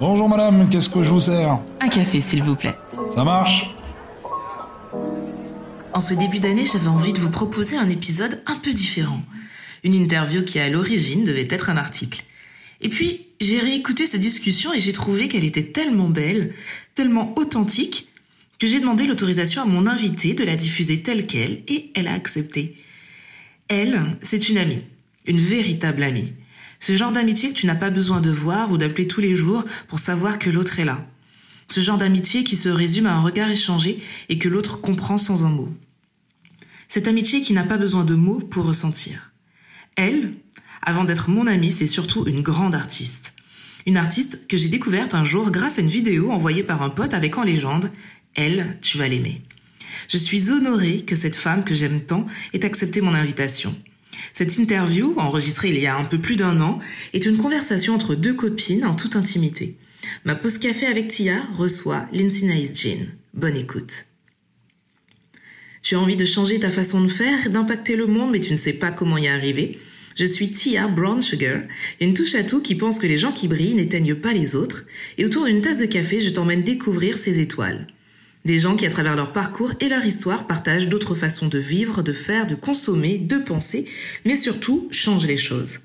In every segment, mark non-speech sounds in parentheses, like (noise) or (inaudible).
Bonjour madame, qu'est-ce que je vous sers? Un café, s'il vous plaît. Ça marche? En ce début d'année, j'avais envie de vous proposer un épisode un peu différent. Une interview qui, à l'origine, devait être un article. Et puis, j'ai réécouté cette discussion et j'ai trouvé qu'elle était tellement belle, tellement authentique, que j'ai demandé l'autorisation à mon invité de la diffuser telle qu'elle et elle a accepté. Elle, c'est une amie, une véritable amie. Ce genre d'amitié que tu n'as pas besoin de voir ou d'appeler tous les jours pour savoir que l'autre est là. Ce genre d'amitié qui se résume à un regard échangé et que l'autre comprend sans un mot. Cette amitié qui n'a pas besoin de mots pour ressentir. Elle, avant d'être mon amie, c'est surtout une grande artiste. Une artiste que j'ai découverte un jour grâce à une vidéo envoyée par un pote avec en légende Elle, tu vas l'aimer. Je suis honorée que cette femme que j'aime tant ait accepté mon invitation. Cette interview, enregistrée il y a un peu plus d'un an, est une conversation entre deux copines en toute intimité. Ma pause café avec Tia reçoit Lindsay Jean. Bonne écoute. Tu as envie de changer ta façon de faire, d'impacter le monde, mais tu ne sais pas comment y arriver Je suis Tia Brown Sugar, une touche à tout qui pense que les gens qui brillent n'éteignent pas les autres, et autour d'une tasse de café, je t'emmène découvrir ces étoiles. Des gens qui, à travers leur parcours et leur histoire, partagent d'autres façons de vivre, de faire, de consommer, de penser, mais surtout changent les choses.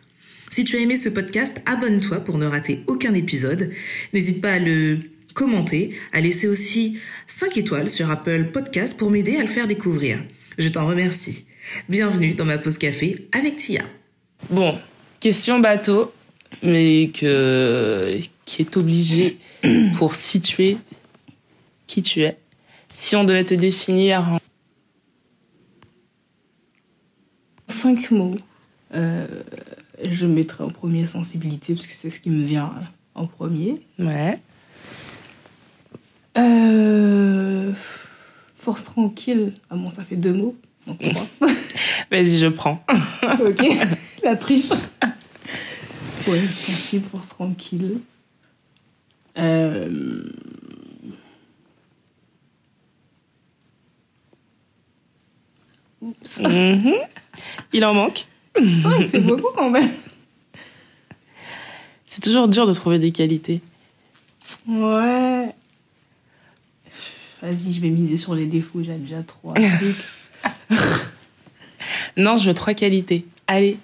Si tu as aimé ce podcast, abonne-toi pour ne rater aucun épisode. N'hésite pas à le commenter, à laisser aussi 5 étoiles sur Apple Podcast pour m'aider à le faire découvrir. Je t'en remercie. Bienvenue dans ma pause café avec Tia. Bon, question bateau, mais qui est obligée pour situer qui tu es. Si on devait te définir en cinq mots, euh, je mettrais en premier sensibilité parce que c'est ce qui me vient en premier. Ouais. Euh, force tranquille. Ah bon, ça fait deux mots. Donc trois. (laughs) (laughs) Vas-y, je prends. (laughs) ok. La triche. Ouais, sensible, force tranquille. Euh... Mhm. Il en manque. Cinq, c'est beaucoup quand même. C'est toujours dur de trouver des qualités. Ouais. Vas-y, je vais miser sur les défauts, j'ai déjà trois trucs. (laughs) Non, je veux trois qualités. Allez,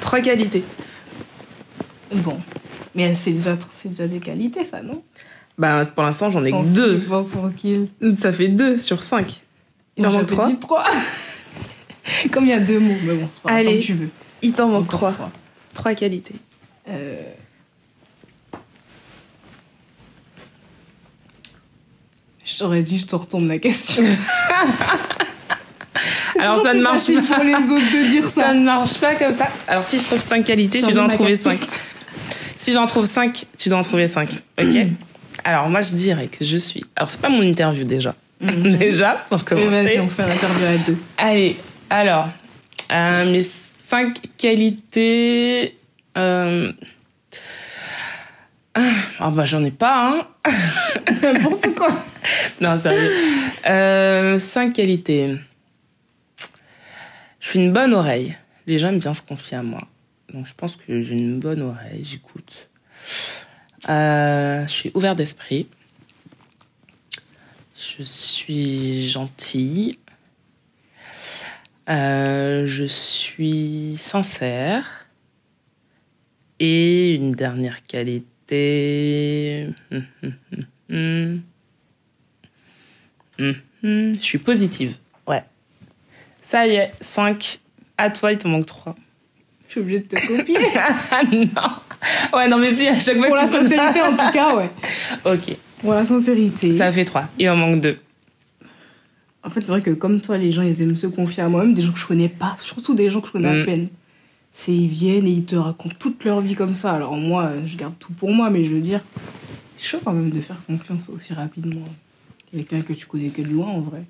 trois qualités. Bon. Mais c'est déjà, c'est déjà des qualités, ça, non? Bah, pour l'instant, j'en ai que deux. Ça fait deux sur cinq. Il en manque trois. (laughs) Comme il y a deux mots, mais bon, c'est pas Allez. comme tu veux. Il t'en manque trois. Trois qualités. Euh... Je t'aurais dit, je te retourne la question. (laughs) Alors, ça ne marche pas. pour les autres de dire Ça ça. ne marche pas comme ça. Alors, si je trouve cinq qualités, tu dois en trouver cinq. Si j'en trouve cinq, tu dois en trouver cinq. Ok Alors, moi, je dirais que je suis. Alors, c'est pas mon interview déjà. (laughs) déjà, pour commencer. vas-y, on fait l'interview à deux. Allez, alors, euh, mes cinq qualités. Euh... Ah, ah bah j'en ai pas, hein. (laughs) N'importe quoi. (laughs) Non, sérieux. Euh, cinq qualités. Je suis une bonne oreille. Les gens aiment bien se confier à moi. Donc je pense que j'ai une bonne oreille, j'écoute. Euh, je suis ouvert d'esprit. Je suis gentille. Euh, je suis sincère. Et une dernière qualité. Hum, hum, hum, Je suis positive. Ouais. Ça y est, 5. À toi, il te manque 3. Je suis obligée de te copier. Ah (laughs) non Ouais, non, mais si, à chaque fois Pour que la tu poses sincérité, en tout cas, ouais. (laughs) Ok, Pour la sincérité. ça fait 3. Il en manque 2. En fait, c'est vrai que comme toi, les gens, ils aiment se confier à moi-même, des gens que je connais pas, surtout des gens que je connais Mm. à peine. C'est ils viennent et ils te racontent toute leur vie comme ça. Alors moi, euh, je garde tout pour moi, mais je veux dire, c'est chaud quand même de faire confiance aussi rapidement. Quelqu'un que tu connais que de loin, en vrai.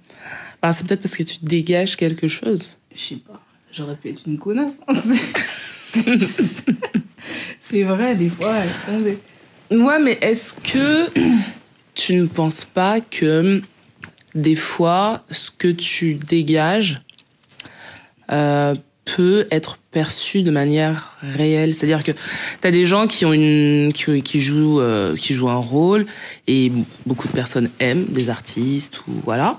Bah, c'est peut-être parce que tu dégages quelque chose. Je sais pas. J'aurais pu être une connasse. (laughs) C'est- c'est- C'est vrai, des fois, elles sont des... Ouais, mais est-ce que tu ne penses pas que des fois, ce que tu dégages euh, peut être perçu de manière réelle. C'est-à-dire que tu as des gens qui ont une qui, qui jouent euh, qui jouent un rôle et beaucoup de personnes aiment des artistes ou voilà.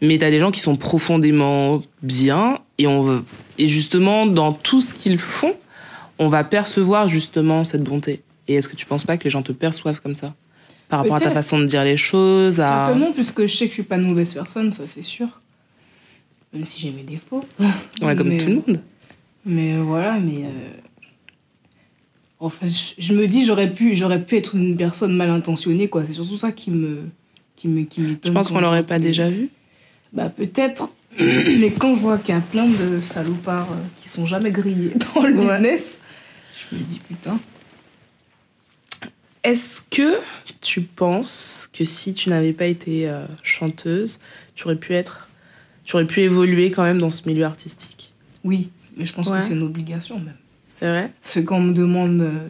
Mais tu as des gens qui sont profondément bien et on veut, et justement dans tout ce qu'ils font, on va percevoir justement cette bonté. Et est-ce que tu penses pas que les gens te perçoivent comme ça? Par rapport à ta façon de dire les choses à Certainement, puisque je sais que je suis pas une mauvaise personne, ça c'est sûr. Même si j'ai mes défauts. ouais, comme Mais- tout le monde. Mais euh, voilà, mais. euh, Enfin, je, me dis, j'aurais pu, j'aurais pu être une personne mal intentionnée, quoi. C'est surtout ça qui me. Qui me qui Je pense qu'on l'aurait pas déjà vu. Bah, peut-être. (clears throat) mais quand je vois qu'il y a plein de salopards euh, qui sont jamais grillés (laughs) dans le Ouais. business, je me dis, putain. Est-ce que tu penses que si tu n'avais pas été euh, chanteuse, tu aurais pu être, tu aurais pu évoluer quand même dans ce milieu artistique? Oui, mais je pense Ouais. que c'est une obligation même. C'est vrai? C'est quand on me demande euh,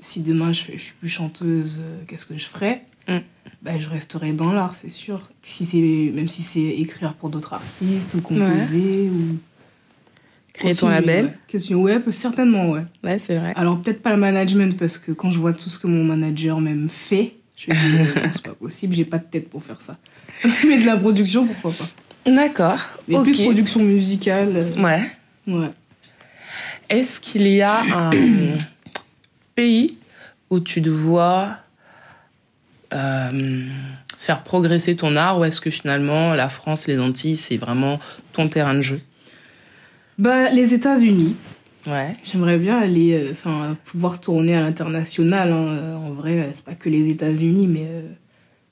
si demain je, je suis plus chanteuse, euh, qu'est-ce que je ferais? Mm. bah, Je resterai dans l'art, c'est sûr. Si c'est, même si c'est écrire pour d'autres artistes ou composer ou. Créer ton label Ouais, Question- peut- certainement, ouais. Ouais, c'est vrai. Alors peut-être pas le management parce que quand je vois tout ce que mon manager même fait, je me dis (laughs) non, c'est pas possible, j'ai pas de tête pour faire ça. (laughs) Mais de la production, pourquoi pas. D'accord. Mais ok. plus production musicale, euh, Ouais. ouais. Est-ce qu'il y a un (clears throat) pays où tu te vois euh, faire progresser ton art ou est-ce que finalement la France, les Antilles, c'est vraiment ton terrain de jeu? Bah les États-Unis. Ouais. J'aimerais bien aller, euh, enfin, pouvoir tourner à l'international. hein. Euh, En vrai, euh, c'est pas que les États-Unis, mais, euh,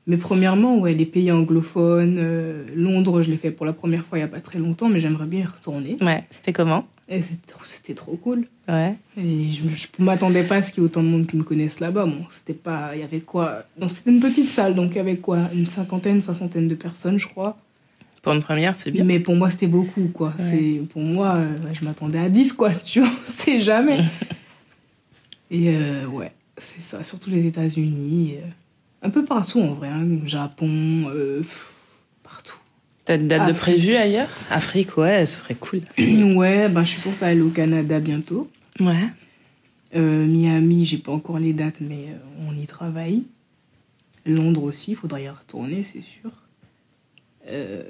mais premièrement, ouais, les pays anglophones. euh, Londres, je l'ai fait pour la première fois il y a pas très longtemps, mais j'aimerais bien y retourner. Ouais. C'était comment? Et c'était trop cool. Ouais. Et je, je m'attendais pas à ce qu'il y ait autant de monde qui me connaisse là-bas. Bon, c'était pas, il y avait quoi? C'était une petite salle, donc il y avait quoi? Une cinquantaine, soixantaine de personnes, je crois. Pour une première, c'est bien. Mais pour moi, c'était beaucoup, quoi. Ouais. C'est Pour moi, euh, je m'attendais à 10, quoi, tu vois, c'est jamais. (laughs) Et euh, ouais, c'est ça, surtout les États-Unis. euh, un peu partout, en vrai. hein, Japon, pff, partout. T'as une date de Afrique. prévu ailleurs? Afrique, ouais, ce serait cool. (clears throat) ouais, ben, je suis censée aller au Canada bientôt. Ouais. Miami, j'ai pas encore les dates, mais on y travaille. Londres aussi, il faudra y retourner, c'est sûr. Euh,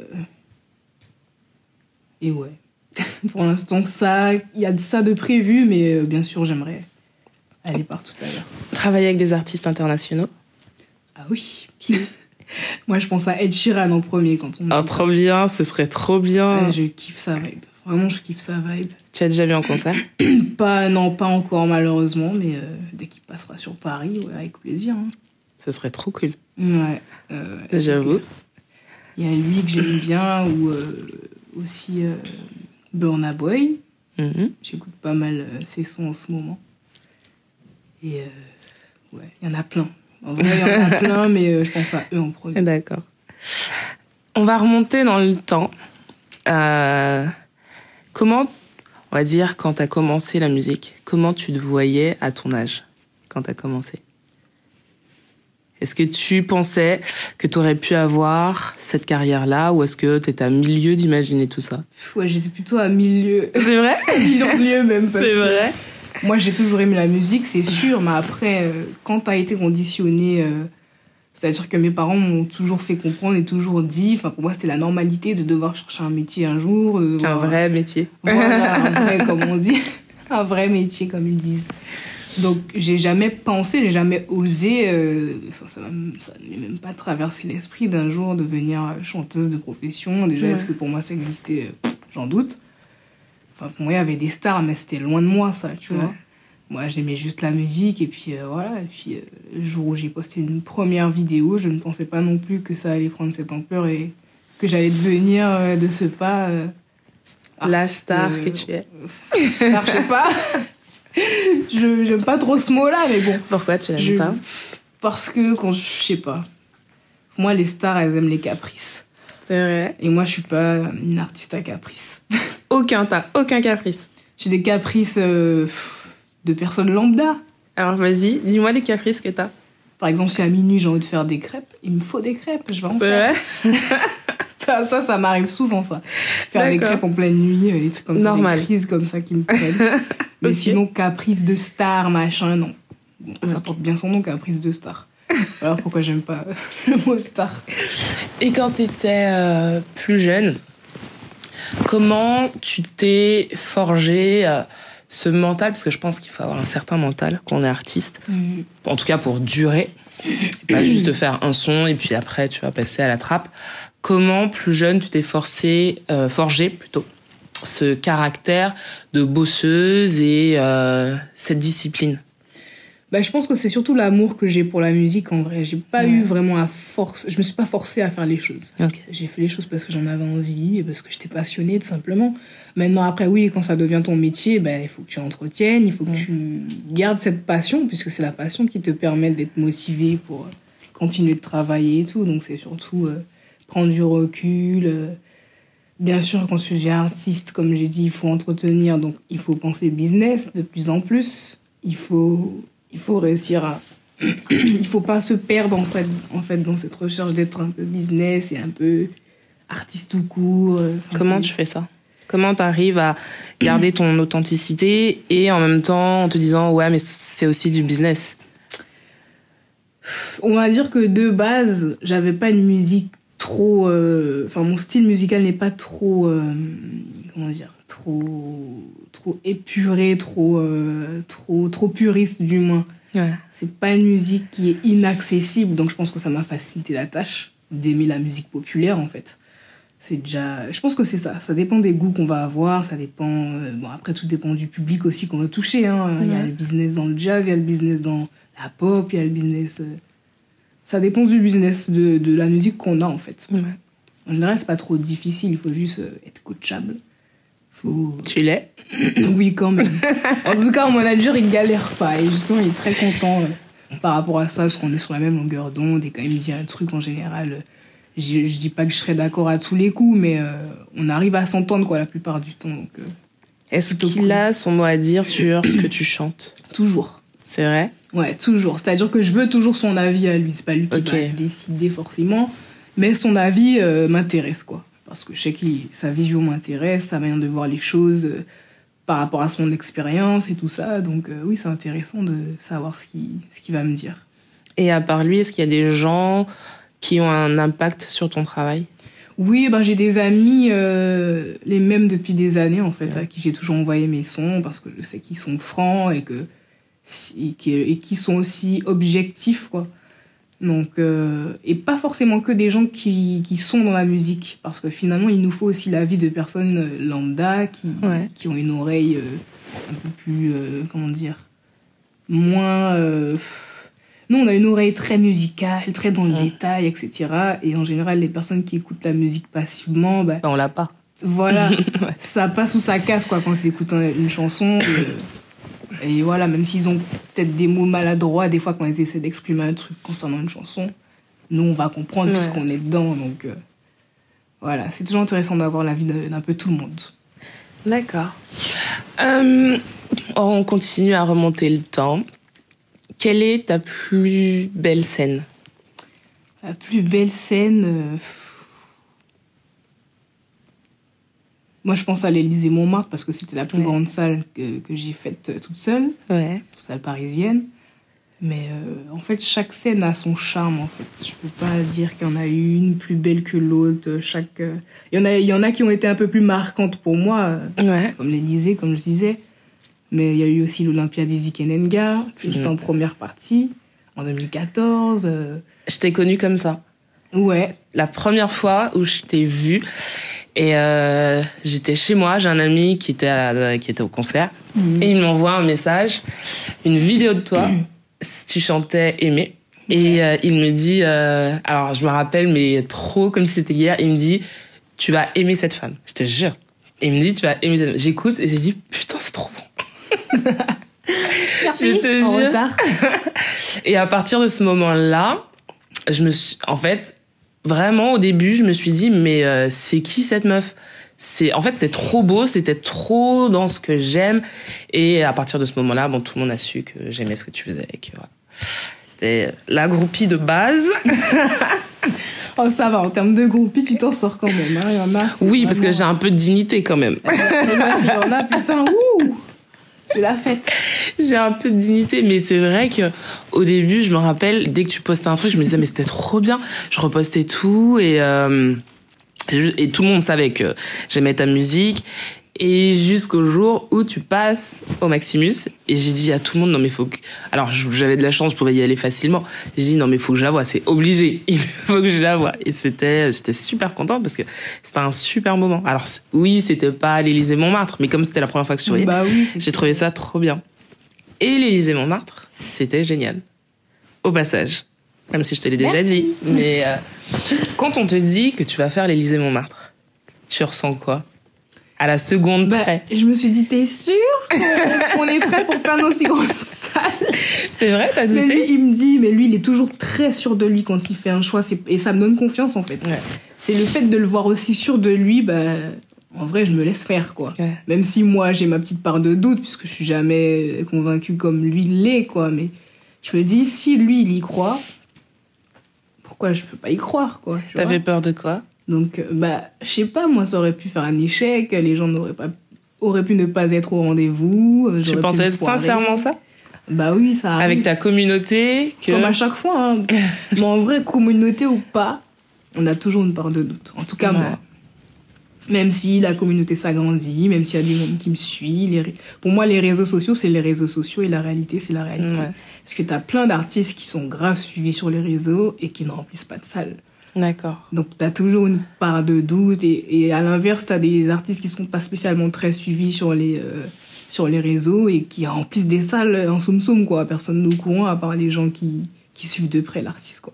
Et ouais. (laughs) Pour l'instant, ça, il y a de ça de prévu, mais euh, bien sûr, j'aimerais aller partout ailleurs. Travailler avec des artistes internationaux. Ah oui. (laughs) Moi, je pense à Ed Sheeran en premier quand on dit trop bien, ce serait trop bien. Ouais, je kiffe sa vibe. Vraiment, je kiffe sa vibe. Tu as déjà vu en concert (clears throat) Pas, non, pas encore malheureusement, mais euh, dès qu'il passera sur Paris, ouais, avec plaisir. hein. Ce serait trop cool. Ouais. euh, J'avoue. Il y a lui que j'aime bien, ou euh, aussi euh, Burna Boy. Mhm. J'écoute pas mal euh, ses sons en ce moment. Et ouais, il y en a plein. En vrai, il y en a (laughs) plein, mais je pense à eux en premier. D'accord. On va remonter dans le temps. Euh, comment, on va dire, quand tu as commencé la musique, comment tu te voyais à ton âge quand tu as commencé? Est-ce que tu pensais que tu aurais pu avoir cette carrière-là ou est-ce que tu étais à milieu d'imaginer tout ça? Ouais, j'étais plutôt à milieu, C'est vrai? (laughs) Lieux même. C'est vrai Moi, j'ai toujours aimé la musique, c'est sûr, mais après, euh, quand t'as été conditionné, euh, c'est-à-dire que mes parents m'ont toujours fait comprendre et toujours dit, enfin, pour moi, c'était la normalité de devoir chercher un métier un jour. de Un vrai métier. Voilà, un vrai, (laughs) comme on dit. Un vrai métier, comme ils disent. Donc, j'ai jamais pensé, j'ai jamais osé, euh, enfin, ça même pas traversé l'esprit d'un jour devenir chanteuse de profession. Déjà, Ouais. est-ce que pour moi ça existait? Euh, J'en doute. Enfin, pour moi, il y avait des stars, mais c'était loin de moi, ça, tu vois. Moi, j'aimais juste la musique, et puis euh, voilà. Et puis, euh, le jour où j'ai posté une première vidéo, je ne pensais pas non plus que ça allait prendre cette ampleur et que j'allais devenir euh, de ce pas. euh, La star euh, que tu es. (laughs) Star, je sais pas. (laughs) (laughs) je j'aime pas trop ce mot-là, mais bon. Pourquoi tu l'aimes Je- pas Parce que quand je sais pas. Moi, les stars, elles aiment les caprices. C'est vrai. Et moi, je suis pas une artiste à caprices. (laughs) Aucun, t'as aucun caprice. J'ai des caprices euh, de personnes lambda. Alors vas-y, dis-moi les caprices que t'as. Par exemple, si à minuit j'ai envie de faire des crêpes, il me faut des crêpes. Je vais en C'est faire. vrai (laughs) ça, ça m'arrive souvent, ça. Faire des crêpes en pleine nuit, euh, des trucs comme Normal. ça, des crises comme ça qui me prennent. (laughs) Mais sinon, caprice de star, machin, non. Bon, ça porte bien son nom, caprice de star. Alors pourquoi j'aime pas le mot star? Et quand tu étais plus jeune, comment tu t'es forgé euh, ce mental? Parce que je pense qu'il faut avoir un certain mental quand on est artiste. En tout cas pour durer. Pas juste faire un son et puis après tu vas passer à la trappe. Comment plus jeune tu t'es forcé, euh, forgé plutôt, ce caractère de bosseuse et euh, cette discipline? Bah, je pense que c'est surtout l'amour que j'ai pour la musique en vrai. J'ai pas Ouais. eu vraiment à force. Je me suis pas forcée à faire les choses. J'ai fait les choses parce que j'en avais envie et parce que j'étais passionnée tout simplement. Maintenant, après, oui, quand ça devient ton métier, ben, il faut que tu entretiennes, il faut que tu gardes cette passion, puisque c'est la passion qui te permet d'être motivé pour euh, continuer de travailler et tout. Donc, c'est surtout euh, prendre du recul. euh. Bien sûr, quand tu deviens artiste, comme j'ai dit, il faut entretenir, donc il faut penser business de plus en plus. Il faut, il faut réussir à. (clears throat) il faut pas se perdre en fait, en fait dans cette recherche d'être un peu business et un peu artiste tout court. euh. Comment tu fais ça? Comment tu arrives à garder ton authenticité et en même temps en te disant ouais mais c'est aussi du business? On va dire que de base, j'avais pas une musique trop. euh, Enfin, mon style musical n'est pas trop. euh, comment dire Trop. Trop épuré, trop. euh, trop, trop puriste, du moins. C'est pas une musique qui est inaccessible, donc je pense que ça m'a facilité la tâche d'aimer la musique populaire, en fait. C'est déjà. Je pense que c'est ça. Ça dépend des goûts qu'on va avoir, ça dépend. Bon, après, tout dépend du public aussi qu'on va toucher. Hein. Il y a le business dans le jazz, il y a le business dans la pop, il y a le business. Ça dépend du business de, de la musique qu'on a, en fait. Ouais. En général, c'est pas trop difficile, il faut juste euh, être coachable. Faut. Tu l'es? (coughs) Oui, quand même. en tout cas, mon manager, il galère pas. Et justement, il est très content euh, par rapport à ça, parce qu'on est sur la même longueur d'onde. Et quand il me dit un truc, en général, euh, je, je dis pas que je serai d'accord à tous les coups, mais euh, on arrive à s'entendre, quoi, la plupart du temps. Donc, euh, Est-ce qu'il cool. a son mot à dire sur ce que tu chantes? Toujours. C'est vrai? Ouais, toujours. C'est-à-dire que je veux toujours son avis à lui. C'est pas lui qui Ok. va décider forcément. Mais son avis euh, m'intéresse, quoi. Parce que je sais que sa vision m'intéresse, sa manière de voir les choses euh, par rapport à son expérience et tout ça. Donc, euh, oui, c'est intéressant de savoir ce qu'il ce va me dire. Et à part lui, est-ce qu'il y a des gens qui ont un impact sur ton travail? Oui, ben, j'ai des amis, les mêmes depuis des années, en fait, à qui j'ai toujours envoyé mes sons parce que je sais qu'ils sont francs et que et qui, et qui sont aussi objectifs, quoi. Donc, euh, et pas forcément que des gens qui, qui sont dans la musique, parce que finalement, il nous faut aussi l'avis de personnes euh, lambda qui, Ouais. qui ont une oreille euh, un peu plus, euh, comment dire, moins. nous, on a une oreille très musicale, très dans le Ouais. détail, etc. Et en général, les personnes qui écoutent la musique passivement, bah, ben, On l'a pas. voilà, (laughs) Ouais. ça passe ou ça casse quoi quand ils écoutent un- une chanson. Et, et voilà, même s'ils ont peut-être des mots maladroits, des fois quand ils essaient d'exprimer un truc concernant une chanson, nous on va comprendre Ouais. puisqu'on est dedans. Donc euh, voilà, c'est toujours intéressant d'avoir l'avis d'un peu tout le monde. D'accord. Euh, on continue à remonter le temps. Quelle est ta plus belle scène? La plus belle scène. euh, Moi je pense à l'Élysée Montmartre parce que c'était la plus Ouais. grande salle que, que j'ai faite euh, toute seule. Ouais. salle parisienne. Mais euh, en fait, chaque scène a son charme, en fait. Je peux pas dire qu'il y en a une plus belle que l'autre. Chaque, euh, il, y en a, il y en a qui ont été un peu plus marquantes pour moi, Ouais. comme l'Elysée, comme je disais. Mais il y a eu aussi l'Olympia des Zikenenga, que j'étais en première partie, en 2014. euh, Je t'ai connue comme ça. ouais, La première fois où je t'ai vue, et euh, j'étais chez moi, j'ai un ami qui était, à- qui était au concert, et il m'envoie un message, une vidéo de toi, tu chantais Aimer. Et euh, il me dit, euh, alors je me rappelle, mais trop comme si c'était hier, il me dit, tu vas aimer cette femme. Je te jure. Il me dit, tu vas aimer cette femme. J'écoute et j'ai dit, putain, c'est trop bon. (laughs) Je te jure. retard. (laughs) Et à partir de ce moment-là, je me suis, en fait, vraiment au début, je me suis dit, mais euh, c'est qui cette meuf? C'est, en fait, c'était trop beau, c'était trop dans ce que j'aime. Et à partir de ce moment-là, bon, tout le monde a su que j'aimais ce que tu faisais. et que, voilà. C'était la groupie de base. (laughs) Oh, ça va, en termes de groupie, tu t'en sors quand même. hein. Il y en a. Oui, parce que j'ai un peu de dignité quand même. Il y en a, putain, ouh C'est la fête. J'ai un peu de dignité, mais c'est vrai que au début, je me rappelle, dès que tu postais un truc, je me disais mais c'était trop bien. Je repostais tout et euh, et tout le monde savait que j'aimais ta musique. Et jusqu'au jour où tu passes au Maximus et j'ai dit à tout le monde non mais faut que alors j'avais de la chance je pouvais y aller facilement j'ai dit non mais faut que je la voie c'est obligé (laughs) il faut que je la voie et c'était j'étais super contente parce que c'était un super moment alors oui c'était pas l'Élysée Montmartre mais comme c'était la première fois que je voyais Bah oui, j'ai trouvé ça trop bien. Et l'Élysée Montmartre, c'était génial. Au passage. Même si je te l'ai déjà dit. Mais euh, quand on te dit que tu vas faire l'Élysée Montmartre, tu ressens quoi? À la seconde Bah, près. je me suis dit, t'es sûr qu'on est prêt pour faire une aussi grande salle C'est vrai, t'as Mais lui, douté il me dit, mais lui, il est toujours très sûr de lui quand il fait un choix. Et ça me donne confiance, en fait. Ouais. C'est le fait de le voir aussi sûr de lui, bah, en vrai, je me laisse faire, quoi. Ouais. Même si moi, j'ai ma petite part de doute, puisque je suis jamais convaincue comme lui l'est, quoi. Mais je me dis, si lui, il y croit, pourquoi je peux pas y croire, quoi. T'avais peur de quoi? Donc, euh, bah, je sais pas, moi, ça aurait pu faire un échec, les gens n'auraient pas auraient pu ne pas être au rendez-vous. euh, Tu pensais sincèrement ça? Bah oui, ça arrive. Avec ta communauté que... Comme à chaque fois. Hein. (laughs) Mais en vrai, communauté ou pas, on a toujours une part de doute. En tout cas, Ouais. moi. Même si la communauté s'agrandit, même s'il y a du monde qui me suit. les Pour moi, les réseaux sociaux, c'est les réseaux sociaux et la réalité, c'est la réalité. Ouais. Parce que t'as plein d'artistes qui sont grave suivis sur les réseaux et qui ne remplissent pas de salles. D'accord. Donc t'as toujours une part de doute et, et à l'inverse t'as des artistes qui sont pas spécialement très suivis sur les euh, sur les réseaux et qui remplissent des salles en somme quoi. Personne n'est au courant à part les gens qui qui suivent de près l'artiste quoi.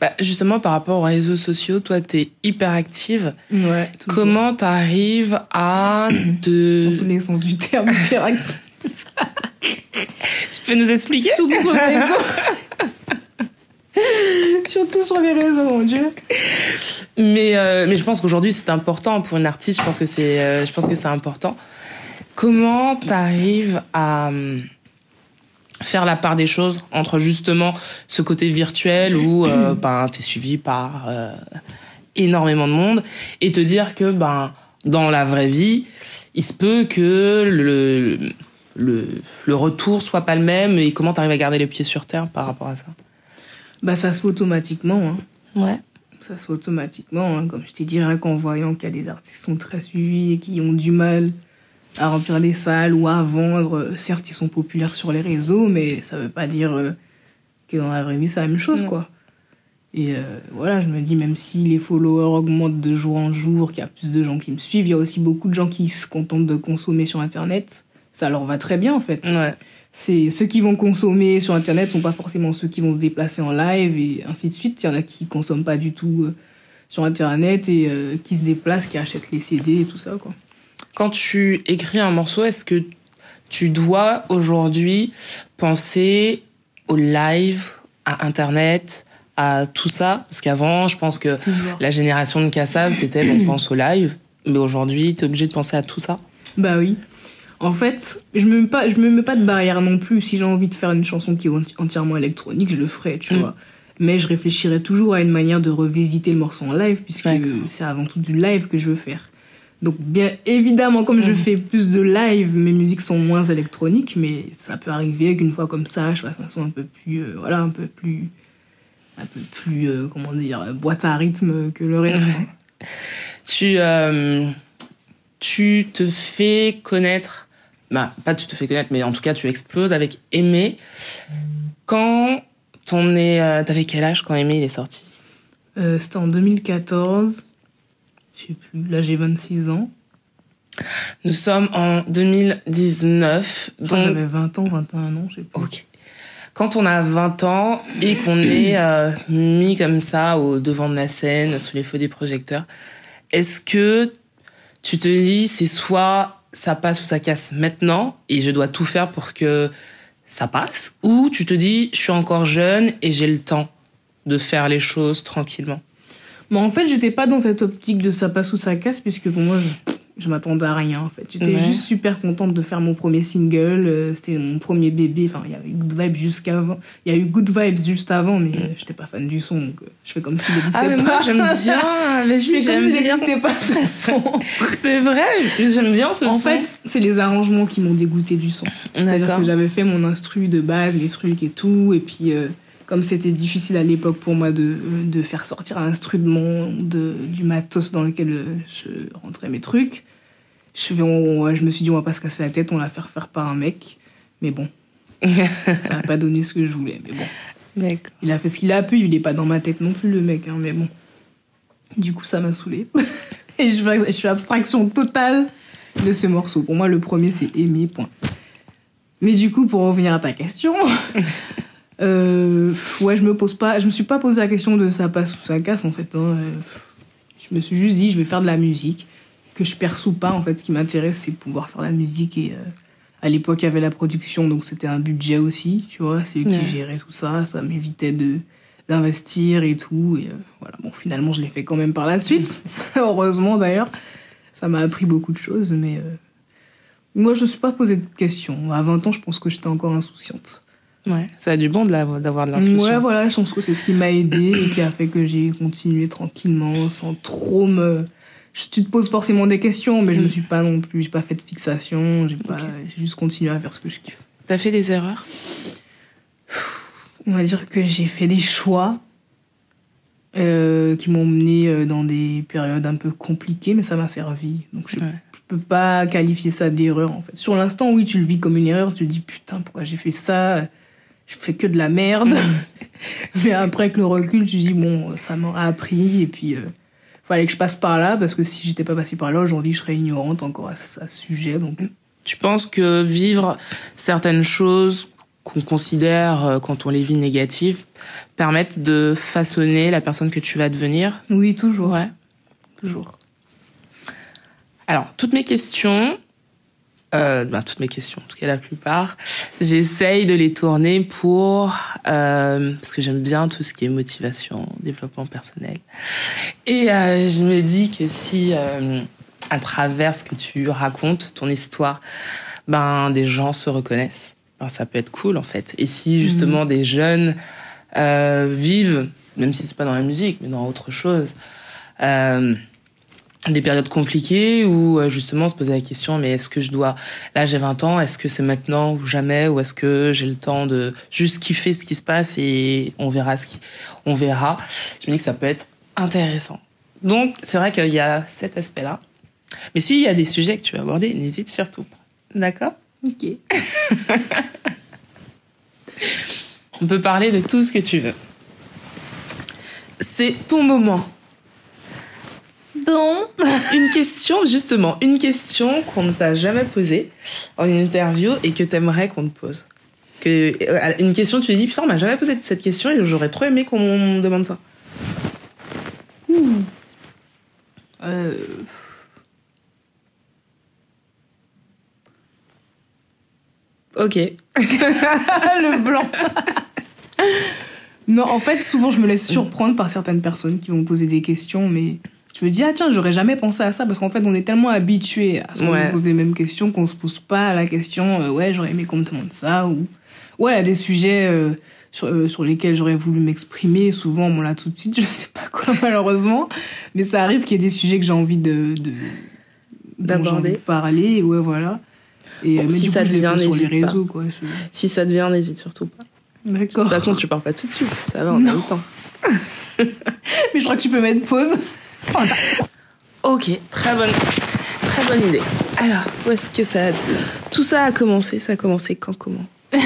Bah, justement, par rapport aux réseaux sociaux, toi, t'es hyper active. Ouais. Comment t'arrives à (clears throat) Dans te... tous les sens du terme hyperactif. (laughs) Tu peux nous expliquer? Surtout sur les réseaux. (laughs) (laughs) Surtout sur les réseaux, mon dieu. Mais euh, mais je pense qu'aujourd'hui c'est important pour une artiste. Je pense que c'est euh, je pense que c'est important. Comment t'arrives à euh, faire la part des choses entre justement ce côté virtuel où euh, (clears throat) ben t'es suivi par euh, énormément de monde et te dire que ben dans la vraie vie il se peut que le le le retour soit pas le même et comment t'arrives à garder les pieds sur terre par rapport à ça? Bah ça se fait automatiquement. Hein. Ouais. ça se fait automatiquement. hein. Comme je t'ai dit, rien qu'en voyant qu'il y a des artistes qui sont très suivis et qui ont du mal à remplir des salles ou à vendre, euh, certes, ils sont populaires sur les réseaux, mais ça veut pas dire euh, que dans la vraie vie, c'est la même chose, Ouais. quoi. Et euh, voilà, je me dis, même si les followers augmentent de jour en jour, qu'il y a plus de gens qui me suivent, il y a aussi beaucoup de gens qui se contentent de consommer sur Internet. Ça leur va très bien, en fait Ouais. C'est ceux qui vont consommer sur internet sont pas forcément ceux qui vont se déplacer en live et ainsi de suite. Il y en a qui consomment pas du tout euh, sur internet et euh, qui se déplacent qui achètent les CD et tout ça quoi. Quand tu écris un morceau, est-ce que tu dois aujourd'hui penser au live, à Internet, à tout ça? Parce qu'avant, je pense que toujours. la génération de Kassav, c'était on pense au live. Mais aujourd'hui, tu es obligé de penser à tout ça? bah oui en fait je me mets pas je me mets pas de barrière non plus. Si j'ai envie de faire une chanson qui est enti- entièrement électronique je le ferai tu Mm. vois. Mais je réfléchirai toujours à une manière de revisiter le morceau en live puisque c'est avant tout du live que je veux faire. Donc bien évidemment comme je Mm. fais plus de live mes musiques sont moins électroniques mais ça peut arriver qu'une fois comme ça je fasse un son un peu plus euh, voilà un peu plus un peu plus euh, comment dire boîte à rythme que le reste (laughs) Tu, euh, tu te fais connaître, bah, pas tu te fais connaître, mais en tout cas, tu exploses avec Aimé. Quand on est, euh, t'avais quel âge quand Aimé il est sorti? Euh, c'était en 2014 je sais plus. Là j'ai 26 ans. Nous sommes en 2019, Je crois que donc j'avais 20 ans 21 ans je sais plus. Ok. Quand on a 20 ans et qu'on est euh, mis comme ça au devant de la scène, sous les feux des projecteurs, est-ce que tu te dis c'est soit ça passe ou ça casse maintenant et je dois tout faire pour que ça passe, ou tu te dis je suis encore jeune et j'ai le temps de faire les choses tranquillement. Mais en fait, j'étais pas dans cette optique de ça passe ou ça casse, puisque pour moi, Je m'attendais à rien en fait. J'étais Ouais. juste super contente de faire mon premier single. euh, C'était mon premier bébé. Enfin, il y avait Good Vibes jusqu'avant. Il y a eu Good Vibes juste avant, mais euh, j'étais pas fan du son, donc euh, je fais comme s'il n'existait Ah, mais pas. moi, j'aime (laughs) bien. Je Vas-y, fais comme j'aime s'il bien. n'existait pas ce (laughs) son. C'est vrai, j'aime bien ce En son. fait, c'est les arrangements qui m'ont dégoûté du son. C'est-à-dire que j'avais fait mon instru de base, mes trucs et tout, et puis euh, comme c'était difficile à l'époque pour moi de, de faire sortir un instrument de, du matos dans lequel euh, je rentrais mes trucs, je, vais- on- je me suis dit on va pas se casser la tête, on va la faire faire par un mec. Mais bon, (laughs) ça n'a pas donné ce que je voulais. Mais bon, il a fait ce qu'il a pu, il est pas dans ma tête non plus le mec, hein, mais bon. Du coup, ça m'a saoulé. (laughs) Et je fais, je fais abstraction totale de ce morceau. Pour moi, le premier, c'est Aimer, point. Mais du coup, pour revenir à ta question, (laughs) euh, ouais, je me pose pas, je me suis pas posé la question de ça passe ou ça casse, en fait. hein. Euh, Je me suis juste dit, je vais faire de la musique, que je perce ou pas. En fait, ce qui m'intéresse, c'est pouvoir faire la musique. Et euh, à l'époque, il y avait la production, donc c'était un budget aussi, tu vois. C'est eux Ouais. qui géraient tout ça. Ça m'évitait de d'investir et tout. Et euh, voilà, bon, finalement, je l'ai fait quand même par la suite. (laughs) (laughs) Heureusement, d'ailleurs. Ça m'a appris beaucoup de choses, mais euh, moi, je ne me suis pas posé de questions. À 20 ans, je pense que j'étais encore insouciante. Ouais, ça a du bon d'avoir de l'insouciance. Ouais, voilà, je pense que c'est ce qui m'a aidé et qui a fait que j'ai continué tranquillement, sans trop me. Tu te poses forcément des questions, mais je Mm. me suis pas non plus, j'ai pas fait de fixation, j'ai pas, j'ai juste continué à faire ce que je kiffe. T'as fait des erreurs? On va dire que j'ai fait des choix euh, qui m'ont mené euh, dans des périodes un peu compliquées, mais ça m'a servi. Donc je, Ouais. je peux pas qualifier ça d'erreur en fait. Sur l'instant, oui, tu le vis comme une erreur, tu te dis putain, pourquoi j'ai fait ça? Je fais que de la merde. (laughs) mais après, avec le recul, te dis bon, ça m'aura appris et puis. euh, Fallait que je passe par là parce que si j'étais pas passée par là aujourd'hui je serais ignorante encore à ce, à ce sujet donc Tu penses que vivre certaines choses qu'on considère euh, quand on les vit négatives permettent de façonner la personne que tu vas devenir? Oui toujours Ouais. toujours Alors, toutes mes questions, euh, ben, toutes mes questions, en tout cas la plupart, j'essaye de les tourner pour, euh, parce que j'aime bien tout ce qui est motivation, développement personnel. Et euh, je me dis que si, euh, à travers ce que tu racontes, ton histoire, ben des gens se reconnaissent, ben, ça peut être cool en fait. Et si justement des jeunes euh, vivent, même si c'est pas dans la musique, mais dans autre chose, euh, des périodes compliquées où euh, justement se poser la question mais est-ce que je dois là j'ai 20 ans est-ce que c'est maintenant ou jamais ou est-ce que j'ai le temps de juste kiffer ce qui se passe et on verra ce qui on verra. Je me dis que ça peut être intéressant. Donc c'est vrai qu'il y a cet aspect là mais s'il y a des sujets que tu veux aborder n'hésite surtout pas. D'accord? Ok. (laughs) On peut parler de tout ce que tu veux. C'est ton moment bon (laughs) une question, justement, une question qu'on ne t'a jamais posée en interview et que t'aimerais qu'on te pose. Que, euh, une question, tu te dis, putain, on m'a jamais posé cette question et j'aurais trop aimé qu'on me demande ça. Euh, Ok. (laughs) le blanc. (laughs) non, en fait, souvent, je me laisse surprendre par certaines personnes qui vont poser des questions, mais je me dis, ah tiens, j'aurais jamais pensé à ça, parce qu'en fait, on est tellement habitué à ce qu'on Ouais. pose les mêmes questions qu'on se pose pas la question, euh, ouais, j'aurais aimé qu'on me demande ça, ou ouais, des sujets euh, sur, euh, sur lesquels j'aurais voulu m'exprimer. Souvent, bon, là, tout de suite, (laughs) je sais pas quoi, malheureusement, mais ça arrive qu'il y ait des sujets que j'ai envie de. de D'aborder. de parler, ouais, voilà. Et, Bon, euh, mais si du ça je les devient, sur les n'hésite pas. réseaux, quoi. je- Si ça devient, n'hésite surtout pas. De D'accord. toute façon, tu pars pas tout de suite. Ça va, on a le temps. (laughs) Mais je crois que tu peux mettre pause. Ok, très bonne, très bonne idée. Alors, où est-ce que ça, tout ça a commencé Ça a commencé quand, comment? (laughs)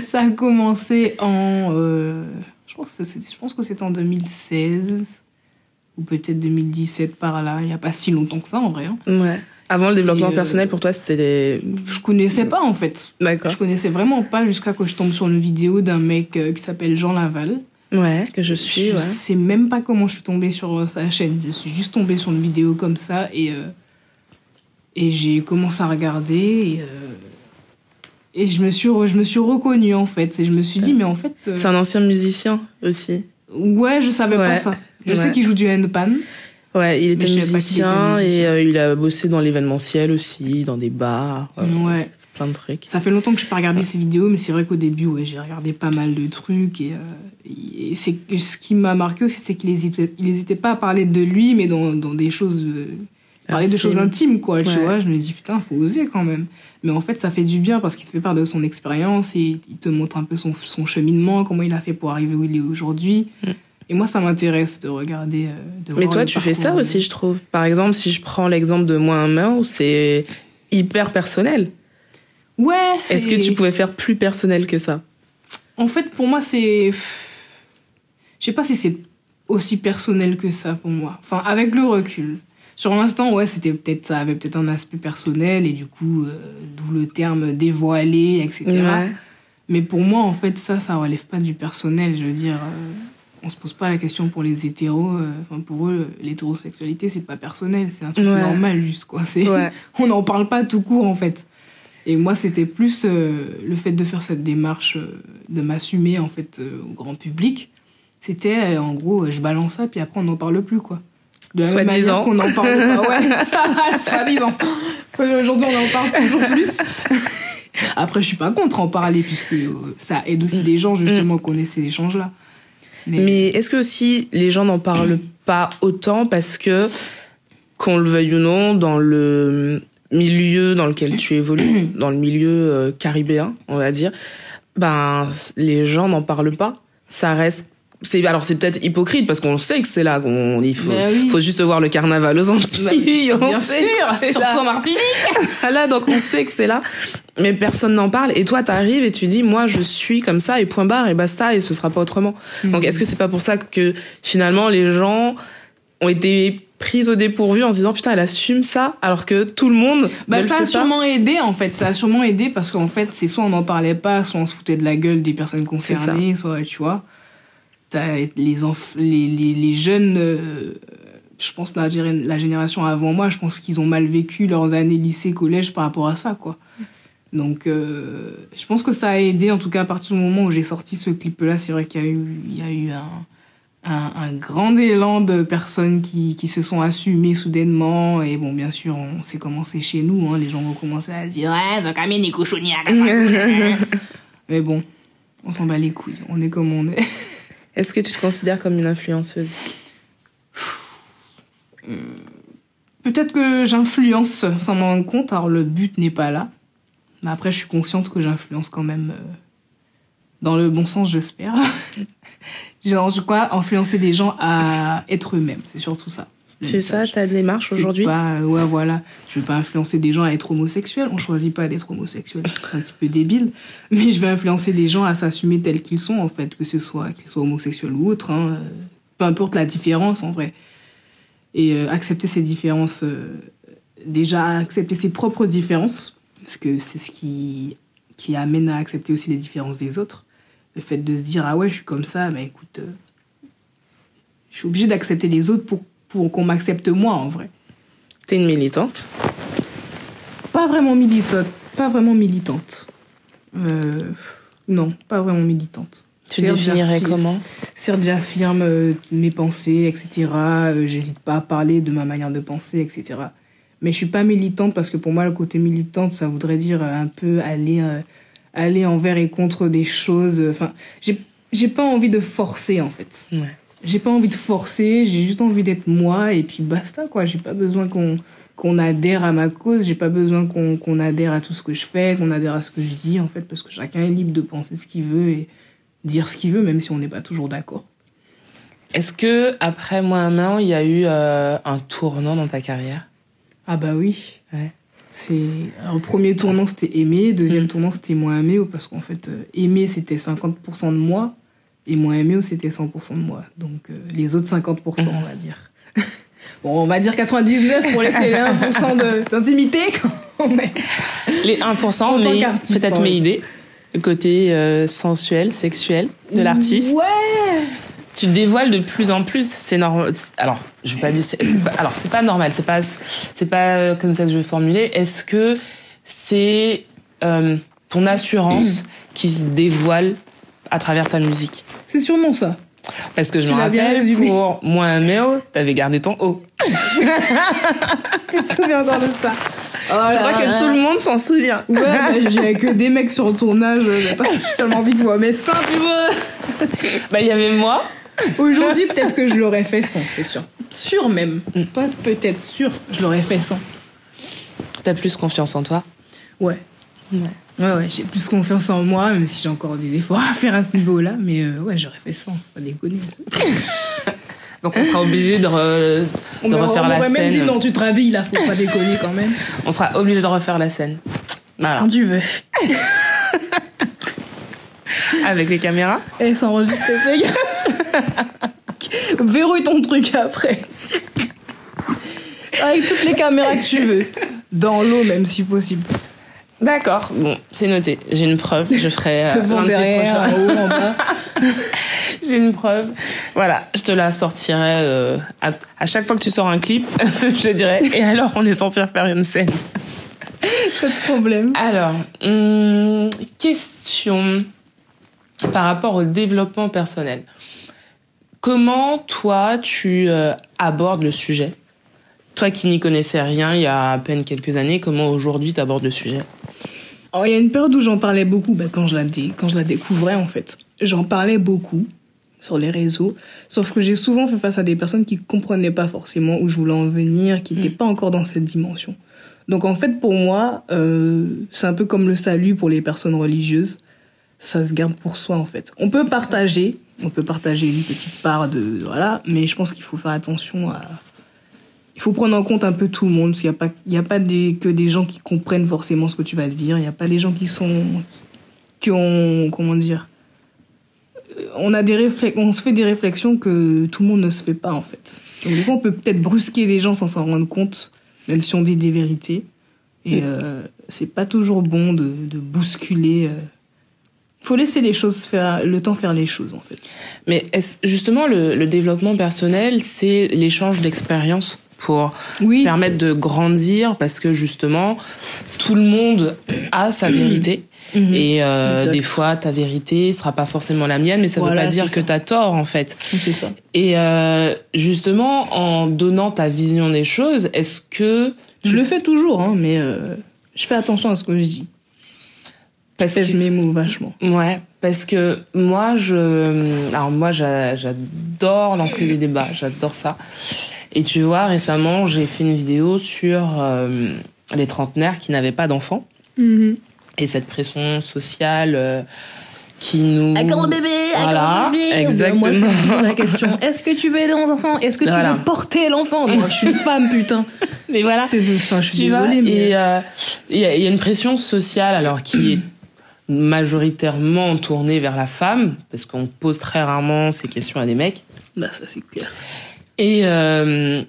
Ça a commencé en. euh, je, pense que c'est- je pense que c'était en 2016 ou peut-être 2017 par là. Il n'y a pas si longtemps que ça en vrai. hein. Ouais. Avant le développement euh, personnel, pour toi, c'était des... Je connaissais pas en fait. D'accord. Je connaissais vraiment pas jusqu'à que je tombe sur une vidéo d'un mec euh, qui s'appelle Jean Laval. Ouais, que je suis, je ouais. sais même pas comment je suis tombée sur sa chaîne. Je suis juste tombée sur une vidéo comme ça et, euh, et j'ai commencé à regarder et, euh, et je, me suis re- je me suis reconnue en fait. Et je me suis dit, mais en fait. euh, C'est un ancien musicien aussi. Ouais, je savais Ouais. pas ça. Je Ouais. sais qu'il joue du handpan. Ouais, il était pas qu'il était musicien, et musicien. euh, il a bossé dans l'événementiel aussi, dans des bars, euh, Ouais. Plein de trucs. Ça fait longtemps que je n'ai pas regardé ses vidéos, mais c'est vrai qu'au début, ouais, j'ai regardé pas mal de trucs. Et, euh, et c'est, ce qui m'a marqué aussi, c'est qu'il n'hésitait il hésitait pas à parler de lui, mais dans, dans des choses. euh, parler de choses intimes, quoi, tu Ouais. vois. Je me dis, putain, faut oser quand même. Mais en fait, ça fait du bien parce qu'il te fait part de son expérience et il te montre un peu son, son cheminement, comment il a fait pour arriver où il est aujourd'hui. Mm. Et moi, ça m'intéresse de regarder. euh, de Mais voir toi, tu fais ça aussi, je trouve. Par exemple, si je prends l'exemple de moi un main, c'est hyper personnel. Ouais, Est-ce que tu pouvais faire plus personnel que ça? En fait, pour moi, c'est. Je sais pas si c'est aussi personnel que ça pour moi. Enfin, avec le recul. Sur l'instant, ouais, c'était peut-être ça avait peut-être un aspect personnel et du coup, euh, d'où le terme dévoilé, etc. Mais pour moi, en fait, ça, ça relève pas du personnel. Je veux dire, euh, on se pose pas la question pour les hétéros. euh, Enfin, pour eux, l'hétérosexualité, c'est pas personnel, c'est un truc Ouais. normal, juste quoi. C'est Ouais. (laughs) on n'en parle pas tout court en fait. Et moi, c'était plus euh, le fait de faire cette démarche, euh, de m'assumer en fait euh, au grand public. C'était euh, en gros, je balance ça, puis après on n'en parle plus quoi. De la même Soi-disant. manière qu'on n'en parle pas, (laughs) ouais. (laughs) Soi-disant. Aujourd'hui, on en parle toujours plus. Après, je suis pas contre en parler, puisque ça aide aussi les gens justement qu'on ait ces échanges-là. Mais est-ce que aussi les gens n'en parlent pas autant parce que, qu'on le veuille ou non, dans le milieu dans lequel tu évolues, (clears throat) dans le milieu euh, caribéen, on va dire, ben les gens n'en parlent pas. Ça reste c'est alors c'est peut-être hypocrite parce qu'on sait que c'est là qu'on il faut, oui. faut juste voir le carnaval aux Antilles (laughs) on Bien sait sûr, surtout là. en Martinique. (laughs) Voilà, donc on sait que c'est là, mais personne n'en parle. Et toi, t'arrives et tu dis, moi, je suis comme ça et point barre et basta et ce sera pas autrement. Donc, est-ce que c'est pas pour ça que finalement les gens ont été pris au dépourvu en se disant, putain, elle assume ça, alors que tout le monde Bah, ne le ça fait a pas sûrement aidé en fait. Ça a sûrement aidé parce qu'en fait, c'est soit on n'en parlait pas, soit on se foutait de la gueule des personnes concernées, soit tu vois. T'as les, les, les, les jeunes, euh, je pense la, la génération avant moi, je pense qu'ils ont mal vécu leurs années lycée, collège par rapport à ça quoi. Donc, euh, je pense que ça a aidé, en tout cas à partir du moment où j'ai sorti ce clip-là, c'est vrai qu'il y a eu, il y a eu un, un, un grand élan de personnes qui, qui se sont assumées soudainement. Et bon, bien sûr, on sait comment c'est chez nous. Hein. Les gens vont commencer à dire Ouais, ça camine les cochonnières. Mais bon, on s'en bat les couilles. On est comme on est. (laughs) Est-ce que tu te considères comme une influenceuse? Peut-être que j'influence sans m'en rendre compte. Alors, le but n'est pas là. Mais après, je suis consciente que j'influence quand même. euh, dans le bon sens, j'espère. (laughs) J'ai en tout cas influencer des gens à être eux-mêmes. C'est surtout ça. C'est ça message. ta démarche aujourd'hui pas, euh, ouais, voilà. Je veux pas influencer des gens à être homosexuels. On choisit pas d'être homosexuel. C'est un petit peu débile. Mais je vais influencer des gens à s'assumer tels qu'ils sont, en fait, que ce soit qu'ils soient homosexuels ou autres. hein. Euh, Peu importe la différence, en vrai. Et euh, accepter ces différences. euh, déjà, accepter ses propres différences. Parce que c'est ce qui, qui amène à accepter aussi les différences des autres. Le fait de se dire, ah ouais, je suis comme ça, mais écoute, euh, je suis obligée d'accepter les autres pour, pour qu'on m'accepte moi, en vrai. T'es une militante? Pas vraiment militante. Pas vraiment militante. Euh, non, pas vraiment militante. Tu définirais comment? Certes, j'affirme euh, mes pensées, etc. J'hésite pas à parler de ma manière de penser, etc. Mais je suis pas militante parce que pour moi, le côté militante, ça voudrait dire un peu aller, aller envers et contre des choses. Enfin, j'ai j'ai pas envie de forcer, en fait. Ouais. J'ai pas envie de forcer, j'ai juste envie d'être moi et puis basta, quoi. J'ai pas besoin qu'on qu'on adhère à ma cause, j'ai pas besoin qu'on qu'on adhère à tout ce que je fais, qu'on adhère à ce que je dis, en fait, parce que chacun est libre de penser ce qu'il veut et dire ce qu'il veut, même si on n'est pas toujours d'accord. Est-ce que après an, il y a eu euh, un tournant dans ta carrière? Ah bah oui. Ouais. C'est le premier tournant c'était aimer, deuxième Mm. tournant c'était moins aimer parce qu'en fait euh, aimer c'était 50% de moi et moins aimer c'était 100% de moi. Donc euh, les autres 50% on va dire. (laughs) bon, on va dire 99 pour laisser les 1% de- d'intimité. (laughs) Les 1%, En tant mais peut-être ouais. mes idées. Le côté euh, sensuel, sexuel de l'artiste. Ouais. Tu te dévoiles de plus en plus. C'est normal. Alors, je vais pas dire. pas- Alors, c'est pas normal. C'est pas. C'est pas euh, comme ça que je vais formuler. Est-ce que c'est euh, ton assurance (clears throat) qui se dévoile à travers ta musique? C'est sûrement ça. Parce que je Tu me bien rappelle, résumé. pour moi un Méo, t'avais gardé ton haut. Je me souviens encore de ça. Oh (laughs) Je crois que là. tout le monde s'en souvient. Ouais, bah, j'avais que des mecs sur le tournage, j'ai pas spécialement envie de voir mes seins, tu vois. Bah, il y avait moi. Aujourd'hui, peut-être que je l'aurais fait sans, c'est sûr. Sûr même. Mm. Pas peut-être sûr, je l'aurais fait sans. T'as plus confiance en toi? Ouais. Ouais. Ouais, ouais, j'ai plus confiance en moi, même si j'ai encore des efforts à faire à ce niveau-là, mais euh, ouais, j'aurais fait sans, pas déconner. (laughs) Donc on sera obligé de, re- On de refaire on la m'aurait même scène. dit non, tu te rhabilles là, faut pas déconner quand même. (laughs) On sera obligé de refaire la scène. Voilà. Quand tu veux. (laughs) Avec les caméras. Et s'enregistre, fais gaffe. (laughs) Verrouille ton truc après. Avec toutes les caméras que tu veux. Dans l'eau même si possible. D'accord. Bon, c'est noté. J'ai une preuve. Je ferai (laughs) euh, l'un derrière, prochains- en haut, en bas. (laughs) J'ai une preuve. Voilà, je te la sortirai euh, à, à chaque fois que tu sors un clip. je dirais. Et alors, on est censé faire une scène. Pas de problème. Alors, hum, question par rapport au développement personnel. Comment toi tu euh, abordes le sujet? Toi qui n'y connaissais rien il y a à peine quelques années, comment aujourd'hui tu abordes le sujet? Alors, il y a une période où j'en parlais beaucoup, bah, quand, je la dé- quand je la découvrais en fait. J'en parlais beaucoup sur les réseaux, sauf que j'ai souvent fait face à des personnes qui comprenaient pas forcément où je voulais en venir, qui n'étaient pas encore dans cette dimension. Donc en fait, pour moi, euh, c'est un peu comme le salut pour les personnes religieuses. Ça se garde pour soi en fait. On peut partager, on peut partager une petite part de voilà, mais je pense qu'il faut faire attention à. Il faut prendre en compte un peu tout le monde. Il n'y a pas, il y a pas des, que des gens qui comprennent forcément ce que tu vas dire. Il n'y a pas des gens qui sont, qui ont, comment dire. Euh, On a des réflex, on se fait des réflexions que tout le monde ne se fait pas en fait. Donc des fois, on peut peut-être brusquer des gens sans s'en rendre compte, même si on dit des vérités. Et euh, c'est pas toujours bon de, de bousculer. euh. Faut laisser les choses faire, le temps faire les choses en fait. Mais est-ce- justement, le, le développement personnel, c'est l'échange d'expériences pour Oui. permettre de grandir parce que justement, tout le monde a sa (clears throat) vérité. Mhm. Et euh, des fois, ta vérité sera pas forcément la mienne, mais ça Voilà, veut pas dire que ça. t'as tort en fait. C'est ça. Et euh, justement, en donnant ta vision des choses, est-ce que Je le fais toujours, hein, mais euh, je fais attention à ce que je dis. Parce que- mes mots vachement. Ouais, parce que moi, je, alors moi, j'a- j'adore lancer des débats, j'adore ça. Et tu vois, récemment, j'ai fait une vidéo sur euh, les trentenaires qui n'avaient pas d'enfants et cette pression sociale euh, qui nous. D'accord, bébé, Voilà, d'accord, bébé. exactement. Moi, c'est toujours la question. Est-ce que tu veux aider un enfant? Est-ce que tu veux porter l'enfant? Moi, je suis une femme, putain. (laughs) Mais voilà. Enfin, je suis Tu vois, désolée, mais et euh, il y, a- il y a une pression sociale alors qui est majoritairement tournée vers la femme parce qu'on pose très rarement ces questions à des mecs. bah, ça c'est clair. Et, euh,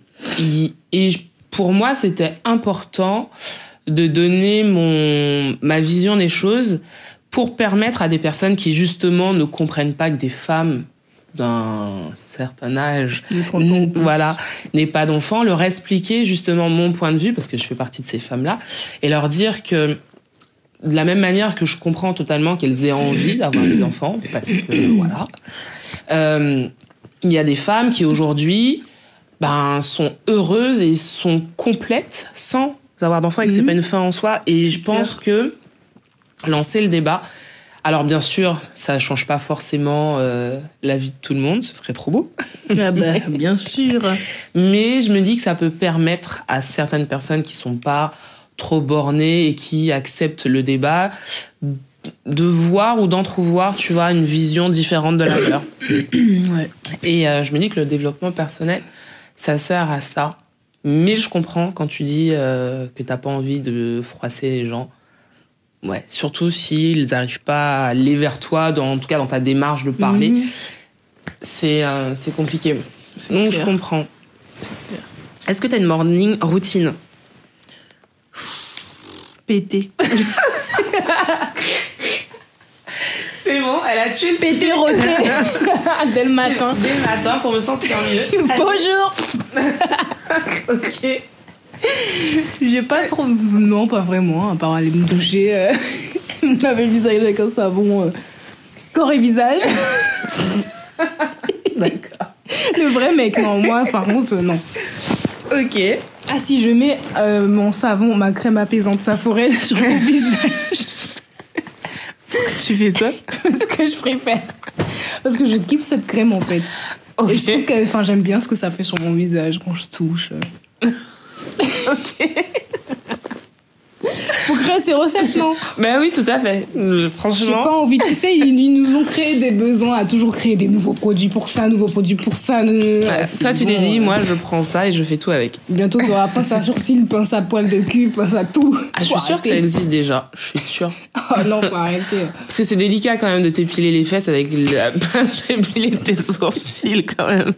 et pour moi, c'était important de donner mon ma vision des choses pour permettre à des personnes qui justement ne comprennent pas que des femmes d'un certain âge De 30 ans ou plus. voilà n'aient pas d'enfants leur expliquer justement mon point de vue parce que je fais partie de ces femmes là et leur dire que de la même manière que je comprends totalement qu'elles aient envie d'avoir des enfants parce que (coughs) voilà. Euh, il y a des femmes qui aujourd'hui ben sont heureuses et sont complètes sans avoir d'enfants et que c'est Mhm. pas une fin en soi. Et je pense que lancer le débat alors bien sûr ça change pas forcément euh, la vie de tout le monde. Ce serait trop beau. Ah bah, bien sûr. (laughs) mais je me dis que ça peut permettre à certaines personnes qui sont pas trop bornées et qui acceptent le débat de voir ou d'entrevoir, tu vois, une vision différente de la. (coughs) Ouais. Et euh, je me dis que le développement personnel, ça sert à ça. Mais je comprends quand tu dis euh, que t'as pas envie de froisser les gens. Ouais, surtout s'ils n'arrivent pas à aller vers toi, dans, en tout cas dans ta démarche de parler, Mhm. c'est euh, c'est compliqué. Donc je comprends. Est-ce que tu as une morning routine? Pété. C'est bon, elle a tué le Pété rosé. (laughs) Dès le matin. dès le matin pour me sentir mieux. (laughs) Bonjour. (laughs) ok. J'ai pas trop. Non, pas vraiment, à part aller me doucher, euh, me laver le visage avec un savon euh, corps et visage. D'accord. Le vrai mec, non, moi, par contre, non. Ok. Ah, si je mets euh, mon savon, ma crème apaisante Saforel (laughs) sur mon visage, (laughs) Tu fais ça? (laughs) C'est ce que je préfère. Parce que je kiffe cette crème, en fait. Et je trouve que, enfin, j'aime bien ce que ça fait sur mon visage quand je touche. Ok. (laughs) Faut créer ces recettes, non? Ben oui, tout à fait. Euh, J'ai Franchement. pas envie, tu sais, ils, ils nous ont créé des besoins à toujours créer des nouveaux produits pour ça, nouveaux produits pour ça. Ouais, Ah, toi, tu t'es dit, moi, je prends ça et je fais tout avec. Bientôt, tu auras pince à sourcils, pince à poil de cul, pince à tout. Ah, je suis sûre que ça existe déjà. Je suis sûre. Oh non, faut arrêter. Parce que c'est délicat quand même de t'épiler les fesses avec la pince épiler tes sourcils quand même.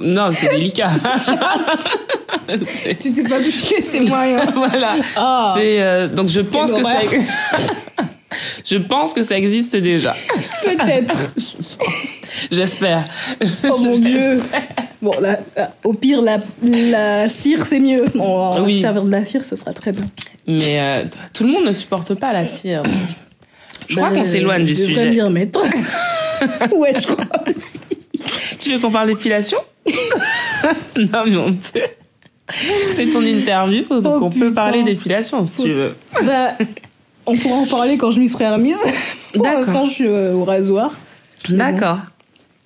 Non, c'est délicat. Si t'es pas touché, c'est moyen. voilà. Ah, C'est, euh, donc je pense que ça. (laughs) je pense que ça existe déjà. peut-être. (laughs) J'espère. Oh mon dieu. Bon, là, là, au pire, la, la cire, c'est mieux. On va Oui. servir de la cire, ça sera très bien. Mais euh, tout le monde ne supporte pas la cire. Je crois Bah, qu'on s'éloigne du je devrais sujet. m'y remettre. (laughs) ouais, je crois aussi. Tu veux qu'on parle d'épilation? (laughs) Non, mais on peut. C'est ton interview, donc Oh, on peut parler d'épilation si tu veux. Bah, on pourra en parler quand je m'y serai remise. Pour l'instant, je suis euh, au rasoir. D'accord.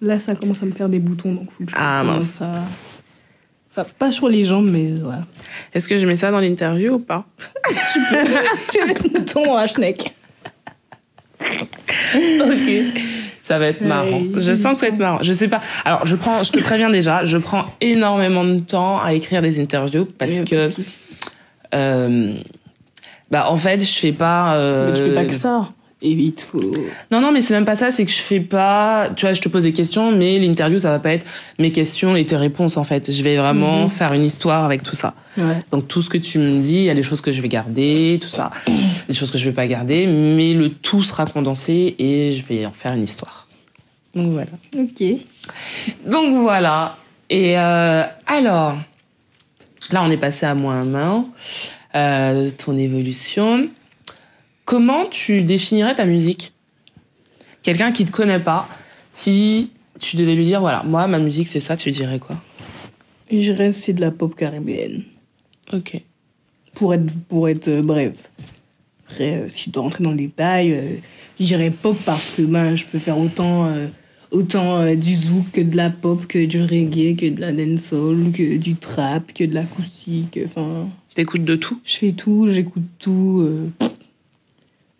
Là, ça commence à me faire des boutons, donc faut que je Ah, commence à... Enfin, pas sur les jambes, mais voilà. Est-ce que je mets ça dans l'interview ou pas J'ai des boutons dans la schneck. Ok. Ça va être marrant. Ouais, Je sens que ça va être marrant. Je sais pas. Alors, je prends, je te préviens déjà, je prends énormément de temps à écrire des interviews parce que, euh, bah, en fait, je fais pas. Euh, Mais tu fais pas que ça. Et vite, faut... Non, non, mais c'est même pas ça. C'est que je fais pas. Tu vois, je te pose des questions, mais l'interview, ça va pas être mes questions et tes réponses. En fait, je vais vraiment Mhm. faire une histoire avec tout ça. Ouais. Donc tout ce que tu me dis, il y a des choses que je vais garder, tout ça, (coughs) des choses que je vais pas garder, mais le tout sera condensé et je vais en faire une histoire. Donc voilà. Ok. Donc voilà. Et euh, alors, là on est passé à moins main, euh, ton évolution. Comment tu définirais ta musique? Quelqu'un qui te connaît pas, si tu devais lui dire voilà, moi ma musique c'est ça, tu lui dirais quoi? Je reste, c'est de la pop caribéenne. Ok. Pour être, pour être euh, bref. Après, euh, si je dois rentrer dans le détail, euh, je dirais pop parce que ben, je peux faire autant, euh, autant euh, du zouk que de la pop, que du reggae, que de la dancehall, que du trap, que de l'acoustique. Enfin, T'écoutes de tout? Je fais tout, j'écoute tout. euh.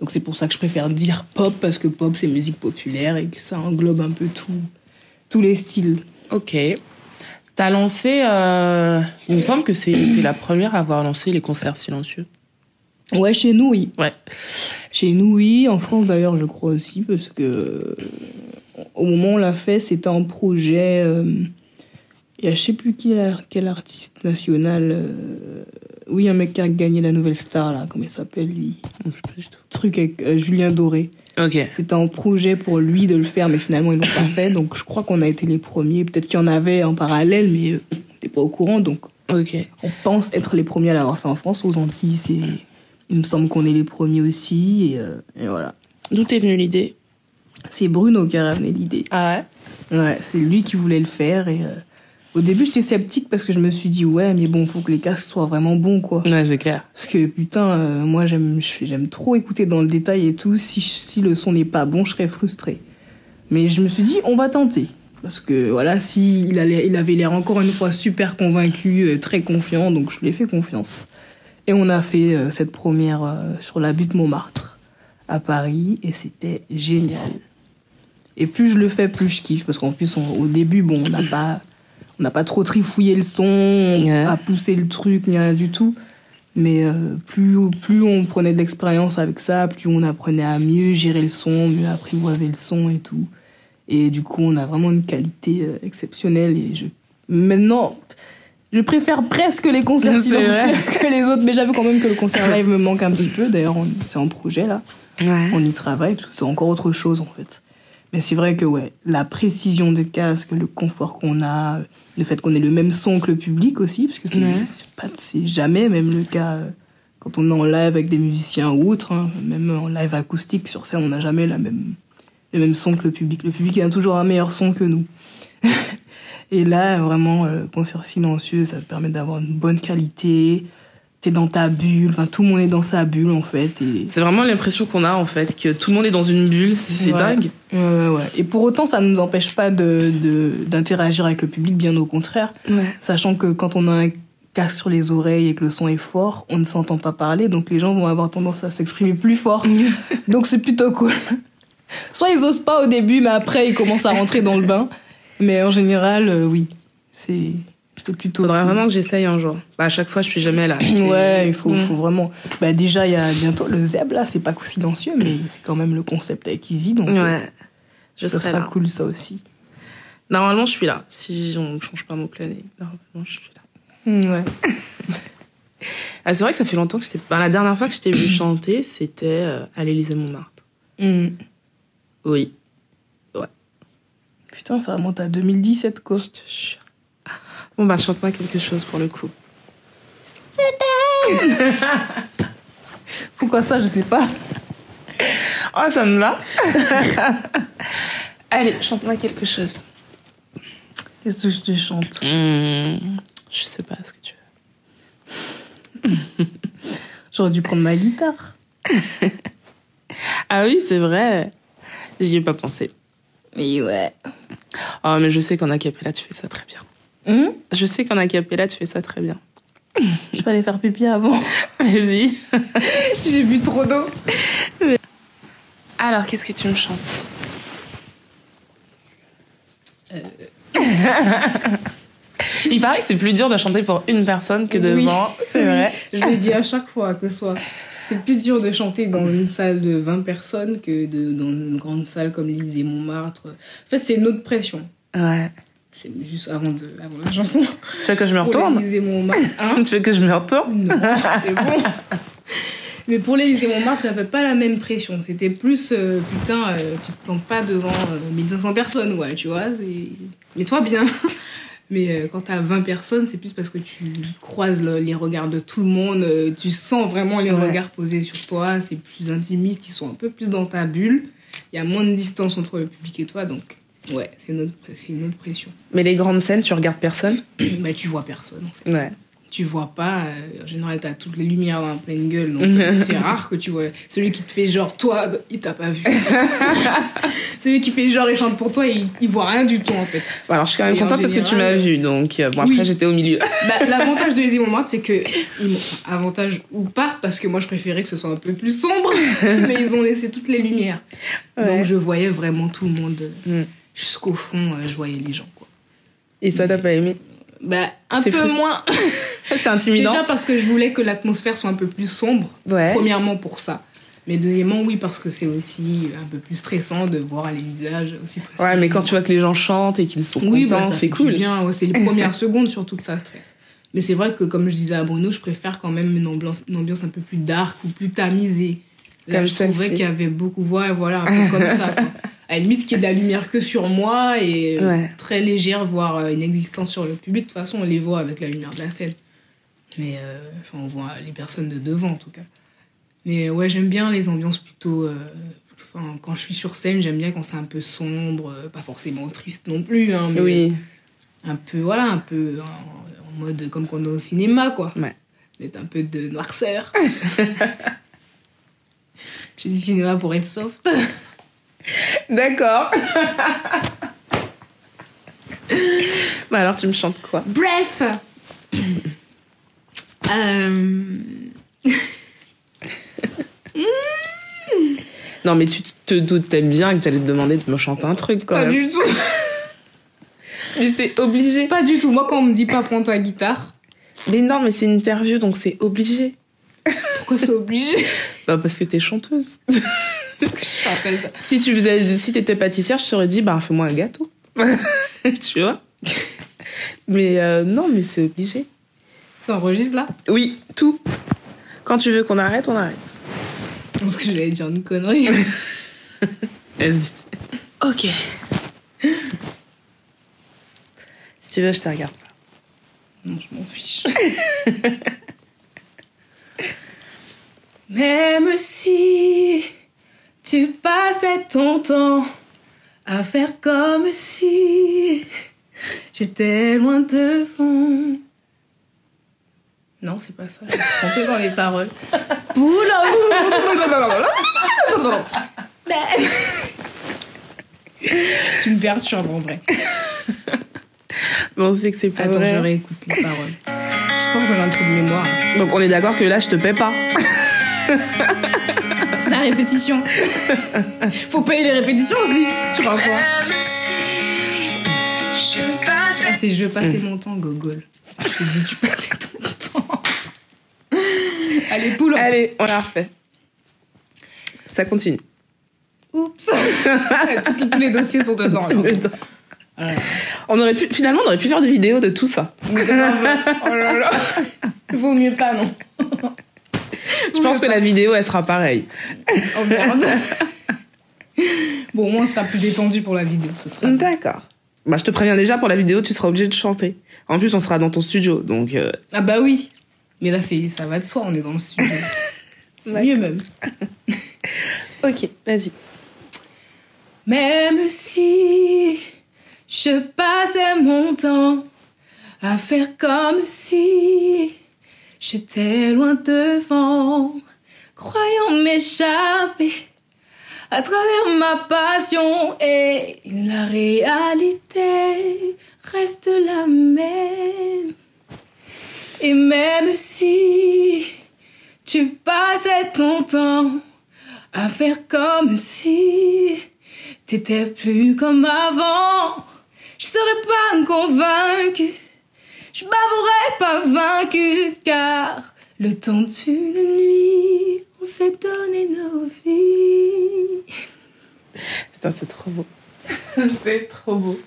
Donc c'est pour ça que je préfère dire pop parce que pop c'est musique populaire et que ça englobe un peu tout, tous les styles. Ok. T'as lancé, euh, il me semble que c'est la première à avoir lancé les concerts silencieux. Ouais, chez nous, oui. Ouais. Chez nous, oui. En France, d'ailleurs, je crois aussi, parce que euh, au moment où on l'a fait, c'était un projet. euh, Il y a je sais plus qui, là, quel artiste national. euh, oui, un mec qui a gagné la nouvelle star, là. Comment il s'appelle, lui? Je sais pas du tout. Truc avec euh, Julien Doré. Ok. C'était un projet pour lui de le faire, mais finalement, ils l'ont pas fait. Donc, je crois qu'on a été les premiers. Peut-être qu'il y en avait en parallèle, mais euh, t'es pas au courant. Donc, Ok. on pense être les premiers à l'avoir fait en France. Aux Antilles, c'est. Il me semble qu'on est les premiers aussi. Et, euh, et voilà. D'où t'es venue l'idée? C'est Bruno qui a ramené l'idée. Ah ouais? Ouais, c'est lui qui voulait le faire. Et euh, au début, j'étais sceptique parce que je me suis dit, ouais, mais bon, faut que les casques soient vraiment bons, quoi. Ouais, c'est clair. Parce que putain, euh, moi, j'aime, j'aime trop écouter dans le détail et tout. Si, si le son n'est pas bon, je serais frustrée. Mais je me suis dit, on va tenter. Parce que voilà, si il, allait, il avait l'air encore une fois super convaincu, euh, très confiant, donc je lui ai fait confiance. Et on a fait euh, cette première euh, sur la butte Montmartre à Paris et c'était génial. Et plus je le fais, plus je kiffe parce qu'en plus on- au début, bon, on n'a pas, on n'a pas trop trifouillé le son, on Ouais. a poussé le truc, ni rien du tout. Mais euh, plus, plus on prenait de l'expérience avec ça, plus on apprenait à mieux gérer le son, mieux apprivoiser le son et tout. Et du coup, on a vraiment une qualité euh, exceptionnelle. Et je... maintenant, je préfère presque les concerts silencieux (laughs) que les autres. Mais j'avoue quand même que le concert live me manque un petit peu. D'ailleurs, c'est en projet là. Ouais. On y travaille parce que c'est encore autre chose en fait. Mais c'est vrai que ouais, la précision des casques, le confort qu'on a, le fait qu'on ait le même son que le public aussi, parce que c'est Ouais. jamais même le cas euh, quand on est en live avec des musiciens ou autres, hein. même en live acoustique sur scène, on n'a jamais la même le même son que le public. Le public a toujours un meilleur son que nous. (laughs) et là, vraiment, euh, concert silencieux, ça permet d'avoir une bonne qualité. T'es dans ta bulle, enfin tout le monde est dans sa bulle en fait. Et... C'est vraiment l'impression qu'on a en fait, que tout le monde est dans une bulle, c'est Ouais. dingue. Ouais, ouais. Et pour autant, ça ne nous empêche pas de de- d'interagir avec le public, bien au contraire. Ouais. Sachant que quand on a un casque sur les oreilles et que le son est fort, on ne s'entend pas parler, donc les gens vont avoir tendance à s'exprimer plus fort. (laughs) donc c'est plutôt cool. Soit ils osent pas au début, mais après ils commencent à rentrer dans le bain. Mais en général, euh, oui, c'est plutôt. Faudrait cool. vraiment que j'essaye un jour. Bah, à chaque fois, je suis jamais là. (clears throat) Ouais, il faut, Mm. faut vraiment. Bah déjà, il y a bientôt le Zeb là, c'est pas silencieux, mais c'est quand même le concept avec Easy, donc euh, Ouais. Je ça sera là. cool ça aussi. Normalement, je suis là. Si on ne change pas mon planning, normalement, je suis là. Mm, Ouais. (laughs) Ah, c'est vrai que ça fait longtemps que j'étais. Bah, la dernière fois que je t'ai vu chanter, c'était euh, à l'Élysée Montmartre. Mm. Oui. Putain, ça remonte à 2017 quoi. Je te jure. Bon, bah, chante-moi quelque chose pour le coup. (laughs) Pourquoi ça, je sais pas. Oh, ça me va. (laughs) Allez, chante-moi quelque chose. Qu'est-ce que je te chante? Hmm, je sais pas ce que tu veux. (laughs) J'aurais dû prendre ma guitare. Ah oui, c'est vrai. J'y ai pas pensé. Et ouais. Oh, mais je sais qu'en acapella, tu fais ça très bien. Hum Je sais qu'en acapella, tu fais ça très bien. je peux aller faire pipi avant. (laughs) Vas-y. (laughs) J'ai bu trop d'eau. Alors, qu'est-ce que tu me chantes? (laughs) Il paraît que c'est plus dur de chanter pour une personne que Oui. devant. C'est vrai. Je le dis à chaque fois que ce soit. C'est plus dur de chanter dans une salle de 20 personnes que de, dans une grande salle comme l'Élysée Montmartre. En fait, c'est une autre pression. Ouais. C'est juste avant, de, avant la chanson. Tu veux que je me retourne hein (laughs) Tu veux que je me retourne Non, c'est bon. (laughs) Mais pour l'Élysée Montmartre, j'avais pas la même pression. C'était plus, euh, putain, euh, tu te plantes pas devant euh, 1500 personnes, ouais, tu vois. c'est- Mets-toi bien. (laughs) Mais euh, quand t'as 20 personnes, c'est plus parce que tu croises le- les regards de tout le monde. euh, tu sens vraiment les Ouais. regards posés sur toi. C'est plus intimiste. Ils sont un peu plus dans ta bulle. Il y a moins de distance entre le public et toi. Donc, ouais, c'est une, une autre pression. (clears throat) Mais les grandes scènes, tu regardes personne? (clears throat) Bah, tu vois personne, en fait Ouais. tu vois pas. euh, en général, t'as toutes les lumières la pleine gueule, donc (laughs) euh, c'est rare que tu vois. Celui qui te fait genre, toi, bah, il t'a pas vu. (laughs) (laughs) Celui qui fait genre, il chante pour toi, il, il voit rien du tout en fait. Bon, alors, je suis quand même en contente parce que tu m'as vu. Donc, euh, bon, après, Oui. j'étais au milieu. Bah, L'avantage de Les Montmartre, c'est que. enfin, avantage ou pas, parce que moi je préférais que ce soit un peu plus sombre, mais ils ont laissé toutes les lumières. Ouais. Donc je voyais vraiment tout le monde. Mm. Jusqu'au fond, euh, je voyais les gens quoi. Et ça, t'as pas aimé Bah, un peu fou. moins. (laughs) C'est intimidant. Déjà parce que je voulais que l'atmosphère soit un peu plus sombre. Ouais. Premièrement pour ça. Mais deuxièmement, oui, parce que c'est aussi un peu plus stressant de voir les visages aussi Ouais, mais quand tu vois que les gens chantent et qu'ils sont Oui, bah, contents, ça c'est cool. bien. Ouais, c'est les (laughs) premières secondes surtout que ça stresse. Mais c'est vrai que, comme je disais à Bruno, je préfère quand même une ambiance, une ambiance un peu plus dark ou plus tamisée. Là, Comme je trouvais qu'il y avait beaucoup, ouais, voilà, un peu comme ça. Quoi. (laughs) À la limite, qu'il y ait de la lumière que sur moi et euh, Ouais. très légère, voire euh, inexistante sur le public. De toute façon, on les voit avec la lumière de la scène. Mais euh, enfin, on voit les personnes de devant, en tout cas. Mais ouais, j'aime bien les ambiances plutôt. euh, Enfin, quand je suis sur scène, j'aime bien quand c'est un peu sombre, pas forcément triste non plus, hein, mais Oui. un peu, voilà, un peu en, en mode comme qu'on est au cinéma, quoi. Ouais. Mettre un peu de noirceur. (laughs) J'ai dit cinéma pour être soft. (laughs) D'accord. (laughs) bah alors, tu me chantes quoi? Bref (coughs) Euh, Non, mais tu te doutes, t'aimes bien que j'allais te demander de me chanter un truc quand Pas même. du tout. (laughs) Mais c'est obligé. Pas du tout. Moi, quand on me dit pas prendre ta guitare, Mais non, mais c'est une interview, donc c'est obligé. Pourquoi c'est obligé (laughs) Bah parce que t'es chanteuse. Parce que je ça. Si tu faisais, si t'étais pâtissière, je t'aurais dit, bah fais-moi un gâteau. (laughs) tu vois? Mais euh, non, mais c'est obligé. Ça enregistre là? Oui, tout. Quand tu veux qu'on arrête, on arrête. Parce que j'allais dire une connerie. (laughs) Vas-y. Ok. Si tu veux, je te regarde pas. Non, je m'en fiche. Même si tu passais ton temps à faire comme si j'étais loin devant. Non, c'est pas ça. Je me suis trompée dans les paroles. Oula. (laughs) tu me perturbes en vrai. Bon, on sait que c'est pas Attends, vrai. je réécoute les paroles. Je pense que j'ai un trou de mémoire. Donc on est d'accord que là, je te paie pas. C'est la répétition. Faut payer les répétitions aussi. Tu crois quoi Ah, c'est je passais mon temps, Gogol. Je te dis, tu passais ton temps. Allez, poule. Allez, on la refait. Ça continue. Oups. tous, tous les dossiers sont dedans. Temps. Voilà. On aurait pu, finalement, on aurait pu faire des vidéos de tout ça. Mais. Oh là là. (laughs) Vaut mieux pas, non. Je pense que la vidéo, elle sera pareille. Oh merde. (laughs) Bon, au moins, on sera plus détendu pour la vidéo. Ce sera. D'accord. Bah, je te préviens déjà, pour la vidéo, tu seras obligé de chanter. En plus, on sera dans ton studio, donc... euh, Ah bah oui. Mais là, c'est, ça va de soi, on est dans le studio. C'est mieux même. (laughs) Ok, vas-y. Même si je passais mon temps à faire comme si j'étais loin devant, croyant m'échapper à travers ma passion et la réalité reste la même. Et même si tu passais ton temps à faire comme si t'étais plus comme avant. Je serais pas convaincue, je m'avouerais pas vaincue, car le temps d'une nuit, on s'est donné nos vies. Putain, c'est trop beau. (laughs) c'est trop beau.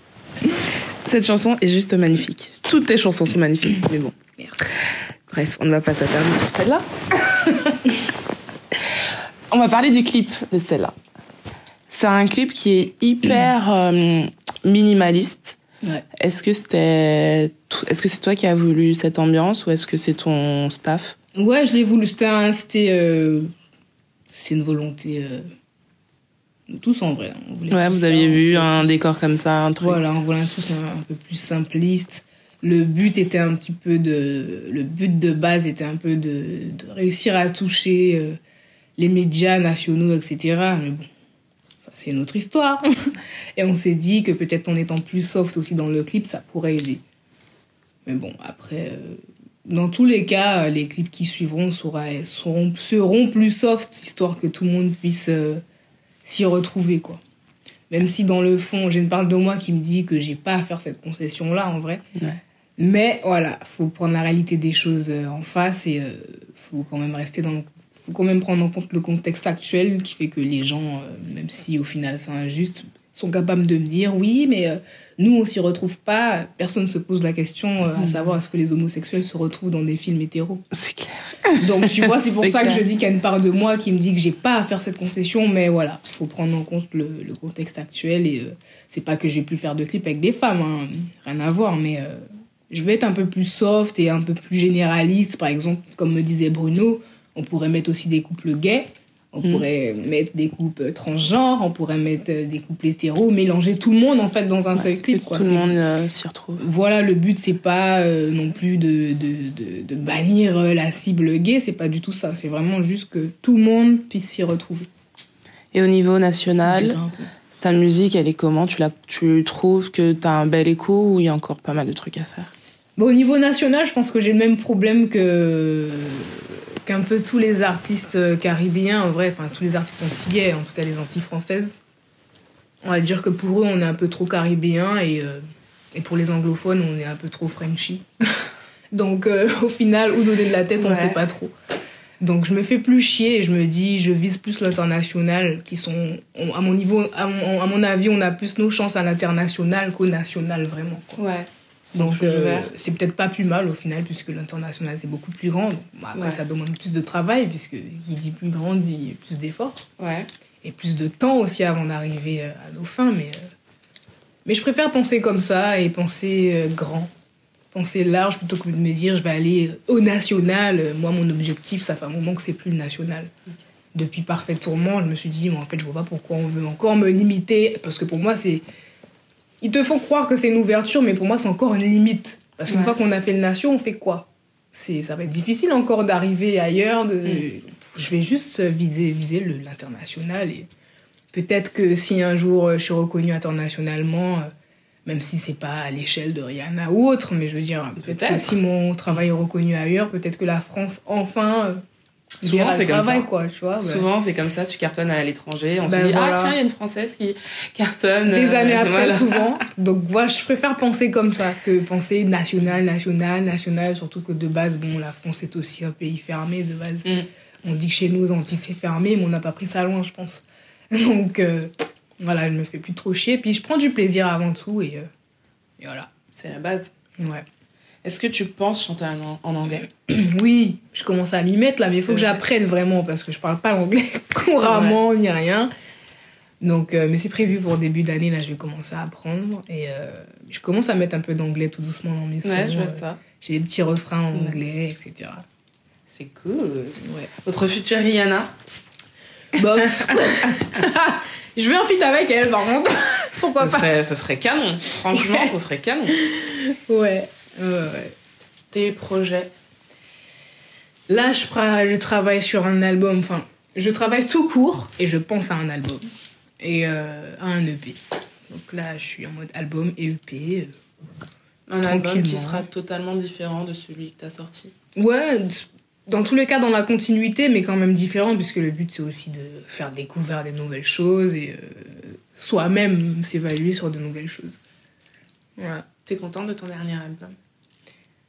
Cette chanson est juste magnifique. Toutes tes chansons sont magnifiques, mais bon. Merci. Bref, on ne va pas s'attarder sur celle-là. (laughs) on va parler du clip de celle-là. C'est un clip qui est hyper euh, minimaliste. Ouais. Est-ce que c'était, est-ce que c'est toi qui as voulu cette ambiance ou est-ce que c'est ton staff? Ouais, je l'ai voulu. C'était euh, une volonté euh, de tous en vrai. On voulait Ouais, tous vous ça, aviez vu un tous- décor comme ça, un truc. Voilà, on voulait un truc un, un peu plus simpliste. Le but était un petit peu de. Le but de base était un peu de, de réussir à toucher euh, les médias nationaux, etc. Mais bon, ça c'est une autre histoire. (laughs) Et on s'est dit que peut-être en étant plus soft aussi dans le clip, ça pourrait aider. Mais bon, après, euh, dans tous les cas, euh, les clips qui suivront sera- seront, seront plus soft, histoire que tout le monde puisse euh, s'y retrouver, quoi. Même si dans le fond, j'ai une part de moi qui me dit que j'ai pas à faire cette concession-là, en vrai. Ouais. Mais voilà, faut prendre la réalité des choses en face et euh, faut quand même rester dans le- faut quand même prendre en compte le contexte actuel qui fait que les gens, même si au final c'est injuste, sont capables de me dire oui, mais euh, nous on s'y retrouve pas. Personne ne se pose la question euh, à savoir est-ce que les homosexuels se retrouvent dans des films hétéros. C'est clair. Donc tu vois, c'est pour ça que je dis qu'il y a une part de moi qui me dit que j'ai pas à faire cette concession, mais voilà, faut prendre en compte le, le contexte actuel et euh, c'est pas que j'ai pu faire de clips avec des femmes, hein, rien à voir, mais je vais être un peu plus soft et un peu plus généraliste. Par exemple, comme me disait Bruno, on pourrait mettre aussi des couples gays. On Mm. pourrait mettre des couples transgenres, on pourrait mettre euh, des couples hétéros, mélanger tout le monde en fait dans un seul clip. Quoi. tout le monde euh, s'y retrouve. voilà, le but c'est pas euh, non plus de, de, de, de bannir euh, la cible gay, c'est pas du tout ça. C'est vraiment juste que tout le monde puisse s'y retrouver. Et au niveau national, ta musique, elle est comment? Tu, la, tu trouves que t'as un bel écho ou il y a encore pas mal de trucs à faire? Bon, au niveau national, je pense que j'ai le même problème que qu'un peu tous les artistes euh, caribéens, en vrai, enfin tous les artistes antillais, en tout cas les Antilles françaises. On va dire que pour eux, on est un peu trop caribéens et, euh, et pour les anglophones, on est un peu trop Frenchy. (laughs) Donc euh, au final, où donner de la tête, on Ouais. sait pas trop. Donc je me fais plus chier et je me dis, je vise plus l'international, qui sont, on- à mon niveau, à mon, à mon avis, on a plus nos chances à l'international qu'au national, vraiment. quoi. Ouais. Donc euh, c'est peut-être pas plus mal au final puisque l'international c'est beaucoup plus grand. Après Ouais. ça demande plus de travail puisque qui dit plus grand dit plus d'efforts Ouais. et plus de temps aussi avant d'arriver euh, à nos fins. Mais, euh, mais je préfère penser comme ça et penser euh, grand, penser large plutôt que de me dire je vais aller au national. Moi mon objectif ça fait un moment que c'est plus le national. depuis Parfait Tourment, je me suis dit, mais en fait, je vois pas pourquoi on veut encore me limiter. Parce que pour moi, c'est. Ils te font croire que c'est une ouverture, mais pour moi, c'est encore une limite. Parce qu'une Ouais. fois qu'on a fait le Nation, on fait quoi? C'est, Ça va être difficile encore d'arriver ailleurs. De... Je vais juste viser, viser le- l'international. Et peut-être que si un jour euh, je suis reconnue internationalement, euh, même si c'est pas à l'échelle de Rihanna ou autre, mais je veux dire, peut-être que Peut-être. si mon travail est reconnu ailleurs, peut-être que la France, enfin. Souvent, c'est comme ça. quoi, tu vois. ouais. Souvent, c'est comme ça, tu cartonnes à l'étranger, on se Ben dit, voilà. ah tiens, il y a une Française qui cartonne. Des euh, années après, voilà. souvent. (laughs) Donc, voilà, je préfère penser comme ça que penser national, national, national. Surtout que de base, bon, la France est aussi un pays fermé de base. Mm. On dit que chez nous, aux Antilles, c'est fermé, mais on n'a pas pris ça loin, je pense. (laughs) Donc, euh, voilà, je me fais plus trop chier. Puis, je prends du plaisir avant tout et, euh, et voilà. C'est la base. Ouais. Est-ce que tu penses chanter en, anglais? (clears throat) Oui, je commence à m'y mettre là, mais il faut que Ouais. j'apprenne vraiment parce que je parle pas l'anglais (laughs) couramment ni rien. Donc, euh, mais c'est prévu pour début d'année, là, je vais commencer à apprendre. Et euh, je commence à mettre un peu d'anglais tout doucement dans mes sons. Ouais, je vois Euh, ça. J'ai des petits refrains en Ouais. anglais, etc. C'est cool. Ouais. Votre future Rihanna? Bof. (laughs) (laughs) je vais en fit avec elle, par contre. Pourquoi ce pas? serait, ce serait canon. Franchement, Ouais. ce serait canon. Ouais. Ouais. Tes projets Là, je, je travaille sur un album. Enfin, je travaille tout court et je pense à un album. Et euh, à un EP. Donc là, je suis en mode album et EP. Un album qui sera totalement différent de celui que t'as sorti. Ouais, dans tous les cas, dans la continuité, mais quand même différent, puisque le but, c'est aussi de faire découvrir des nouvelles choses et euh, soi-même s'évaluer sur de nouvelles choses. Voilà. T'es contente de ton dernier album?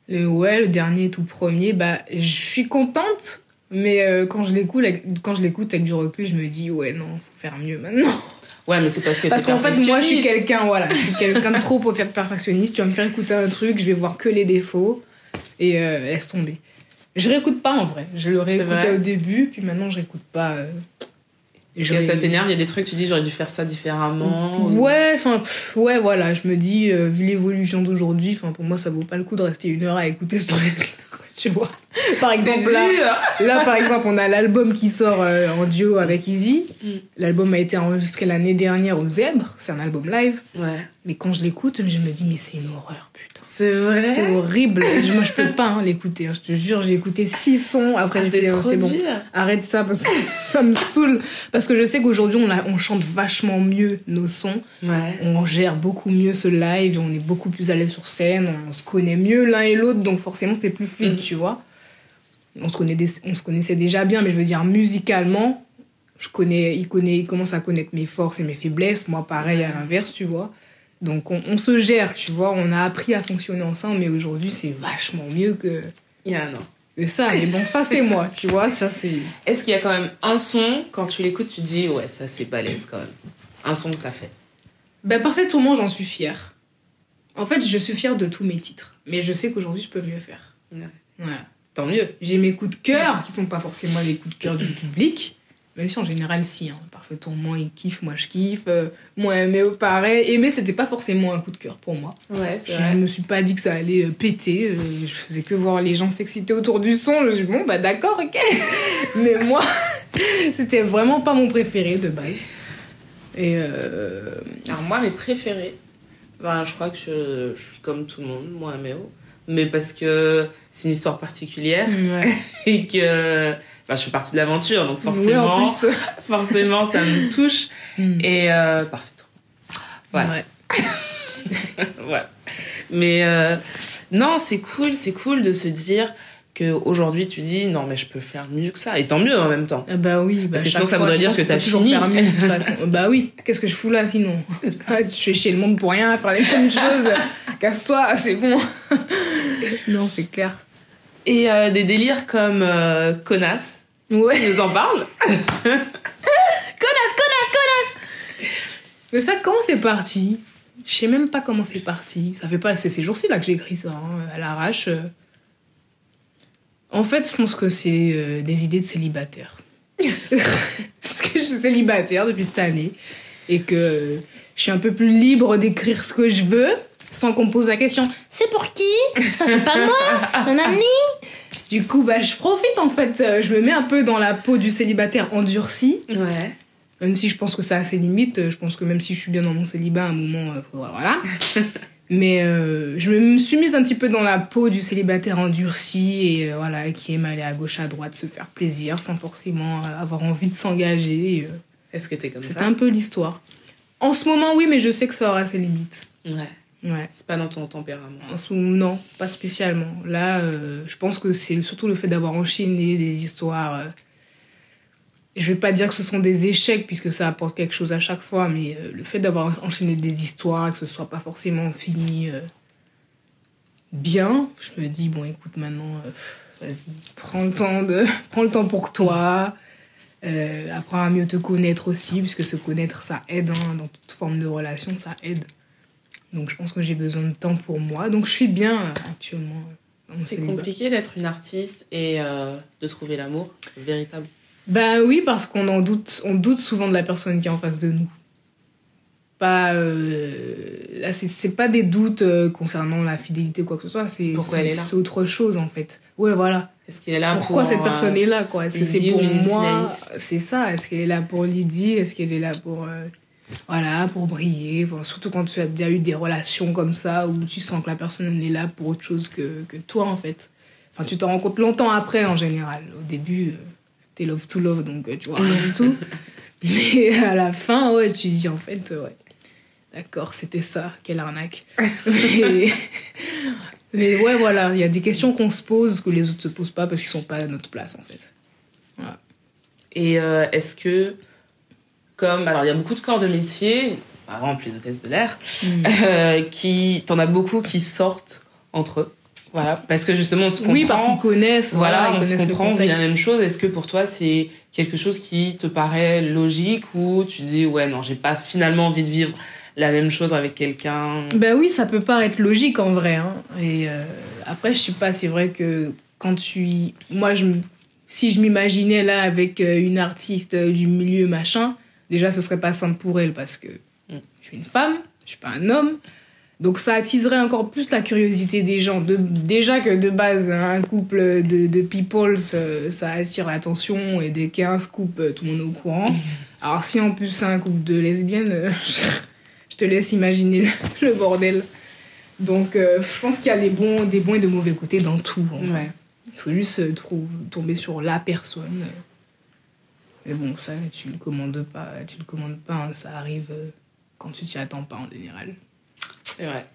Le, ouais, le dernier tout premier, bah, je suis contente, mais euh, quand je l'écoute, avec- quand je l'écoute avec du recul, je me dis, ouais, non, faut faire mieux maintenant. Ouais, mais c'est parce que Parce qu'en fait, moi, je suis quelqu'un, voilà, je suis (laughs) quelqu'un de trop pour faire perfectionniste. Tu vas me faire écouter un truc, je vais voir que les défauts et euh, laisse tomber. Je réécoute pas en vrai. Je le réécoutais au début, puis maintenant, je réécoute pas. euh, Je que ça t'énerve, il y a des trucs, tu dis j'aurais dû faire ça différemment. ou- Ouais, enfin, ouais, voilà. Je me dis, euh, vu l'évolution d'aujourd'hui, enfin, pour moi, ça vaut pas le coup de rester une heure à écouter ce truc. (laughs) Tu vois Par exemple, là, Là, par exemple, on a l'album qui sort euh, en duo avec Easy. Mm. L'album a été enregistré l'année dernière au Zèbre. C'est un album live. Ouais. Mais quand je l'écoute, je me dis, mais c'est une horreur, putain. C'est vrai C'est horrible. Je- Moi, je peux pas hein, l'écouter. hein. Je te jure, j'ai écouté six sons. Après, Ah, j'ai fait, c'est bon. Arrête ça parce que (laughs) ça me saoule. Parce que je sais qu'aujourd'hui, on, a- on chante vachement mieux nos sons. Ouais. On gère beaucoup mieux ce live. On est beaucoup plus à l'aise sur scène. On se connaît mieux l'un et l'autre. Donc, forcément, c'est plus fluide, Mm. tu vois. On se, connaît des- on se connaissait déjà bien, mais je veux dire, musicalement, je connais, il, connaît, il commence à connaître mes forces et mes faiblesses. Moi, pareil, à l'inverse, tu vois. Donc, on, on se gère, tu vois. On a appris à fonctionner ensemble, mais aujourd'hui, c'est vachement mieux que, Il y a un an. que ça. Mais bon, ça, c'est moi, tu vois. Ça, c'est. Est-ce qu'il y a quand même un son, quand tu l'écoutes, tu dis ouais, ça c'est balèze quand même. Un son que t'as fait. Ben, parfaitement, j'en suis fière. En fait, je suis fière de tous mes titres. Mais je sais qu'aujourd'hui, je peux mieux faire. Ouais. Voilà. Tant mieux. J'ai mes coups de cœur, qui sont pas forcément les coups de cœur du public. Même si en général, si. Hein. Parfait tourment, ils kiffent, moi je kiffe. Euh, moi, aimer, pareil. Aimer, c'était pas forcément un coup de cœur pour moi. Ouais, Je me suis pas dit que ça allait euh, péter. euh, je faisais que voir les gens s'exciter autour du son. Je me suis dit, bon, bah d'accord, ok. (laughs) Mais moi, (laughs) c'était vraiment pas mon préféré de base. Et Alors moi, mes préférés, ben, je crois que je, je suis comme tout le monde, moi, Méo. Mais parce que c'est une histoire particulière ouais. (laughs) et que ben, je fais partie de l'aventure, donc forcément, (laughs) forcément, ça me touche. Mm. Et euh, parfait. Voilà. Ouais. (laughs) voilà. Mais euh, non, c'est cool, c'est cool de se dire que aujourd'hui tu dis non mais je peux faire mieux que ça et tant mieux en même temps. Ah bah oui, bah Parce que chaque sinon, ça voudrait je dire que t'as fini. faire mieux, de toute (laughs) façon. bah oui, qu'est-ce que je fous là sinon? Tu fais chier le monde pour rien, faire les mêmes choses. Casse-toi, c'est bon. non, c'est clair. Et euh, des délires comme euh, connasse, Ouais. tu nous en parles (laughs) Connasse, connasse, connasse Mais ça, comment c'est parti? Je sais même pas comment c'est parti. Ça fait pas c'est ces jours-ci là que j'ai écrit ça, hein, à l'arrache. euh. En fait, je pense que c'est euh, des idées de célibataire. (laughs) Parce que je suis célibataire depuis cette année et que je suis un peu plus libre d'écrire ce que je veux sans qu'on pose la question c'est pour qui? Ça c'est pas moi Mon ami Du coup, bah, je profite en fait, euh, je me mets un peu dans la peau du célibataire endurci. Ouais. Même si je pense que ça a ses limites, euh, je pense que même si je suis bien dans mon célibat, à un moment, euh, faudra- voilà. (laughs) Mais euh, je me suis mise un petit peu dans la peau du célibataire endurci et voilà, qui aime aller à gauche, à droite, se faire plaisir sans forcément avoir envie de s'engager. Est-ce que t'es comme C'est ça? un peu l'histoire. En ce moment, oui, mais je sais que ça aura ses limites. Ouais. Ouais. C'est pas dans ton tempérament. Non, pas spécialement. Là, euh, je pense que c'est surtout le fait d'avoir enchaîné des histoires. euh, je vais pas dire que ce sont des échecs puisque ça apporte quelque chose à chaque fois, mais euh, le fait d'avoir enchaîné des histoires, que ce soit pas forcément fini bien, je me dis bon, écoute, maintenant, vas-y, prends le temps de, (laughs) prends le temps pour toi. Apprends à mieux te connaître aussi, puisque se connaître, ça aide hein, dans toute forme de relation, ça aide. Donc je pense que j'ai besoin de temps pour moi. Donc je suis bien euh, actuellement. euh, C'est compliqué d'être une artiste et euh, de trouver l'amour véritable. Bah oui, parce qu'on en doute, on doute souvent de la personne qui est en face de nous. Pas, euh, là, c'est- pas des doutes euh, concernant la fidélité ou quoi que ce soit. C'est autre chose en fait. Ouais, voilà. Est-ce qu'il est là Pourquoi pour, cette personne est là quoi? Est-ce que c'est pour moi? C'est ça. Est-ce qu'elle est là pour Lydie? Est-ce qu'elle est là pour voilà pour briller Surtout quand tu as déjà eu des relations comme ça où tu sens que la personne est là pour autre chose que, que toi en fait. Enfin, tu t'en rends compte longtemps après en général. Au début, euh, t'es love to love donc euh, tu vois rien du tout. (laughs) Mais à la fin, ouais, tu dis en fait, euh, ouais. D'accord, c'était ça, quelle arnaque. (laughs) mais, mais ouais, voilà, il y a des questions qu'on se pose que les autres se posent pas parce qu'ils sont pas à notre place en fait. Et euh, est-ce que, comme. Alors, il y a beaucoup de corps de métier, par exemple les hôtesses de l'air, (laughs) euh, qui. T'en as beaucoup qui sortent entre eux. Voilà. Parce que justement, on se comprend. Oui, parce qu'ils connaissent. Voilà, on se connaissent comprend, on vit la même chose. Est-ce que pour toi, c'est quelque chose qui te paraît logique ou tu dis, ouais, non, j'ai pas finalement envie de vivre la même chose avec quelqu'un? Ben oui, ça peut paraître logique en vrai. Hein. Et euh, après, je sais pas, c'est vrai que quand tu. y- Moi, je, si je m'imaginais là avec euh, une artiste euh, du milieu machin, déjà, ce serait pas simple pour elle parce que Mm. je suis une femme, je suis pas un homme. Donc ça attiserait encore plus la curiosité des gens. De, déjà que de base, un couple de, de people, ça, ça attire l'attention et dès qu'il y a un scoop, euh, tout le monde est au courant. (laughs) Alors si en plus c'est un couple de lesbiennes, euh, (laughs) je te laisse imaginer (laughs) le, bordel. Donc euh, je pense qu'il y a des bons, des bons et de mauvais côtés dans tout. en vrai. Ouais. Il faut juste euh, tomber sur la personne. Mais bon, ça, tu le commandes pas. Tu le commandes pas, hein, ça arrive euh, quand tu t'y attends pas en général. C'est vrai.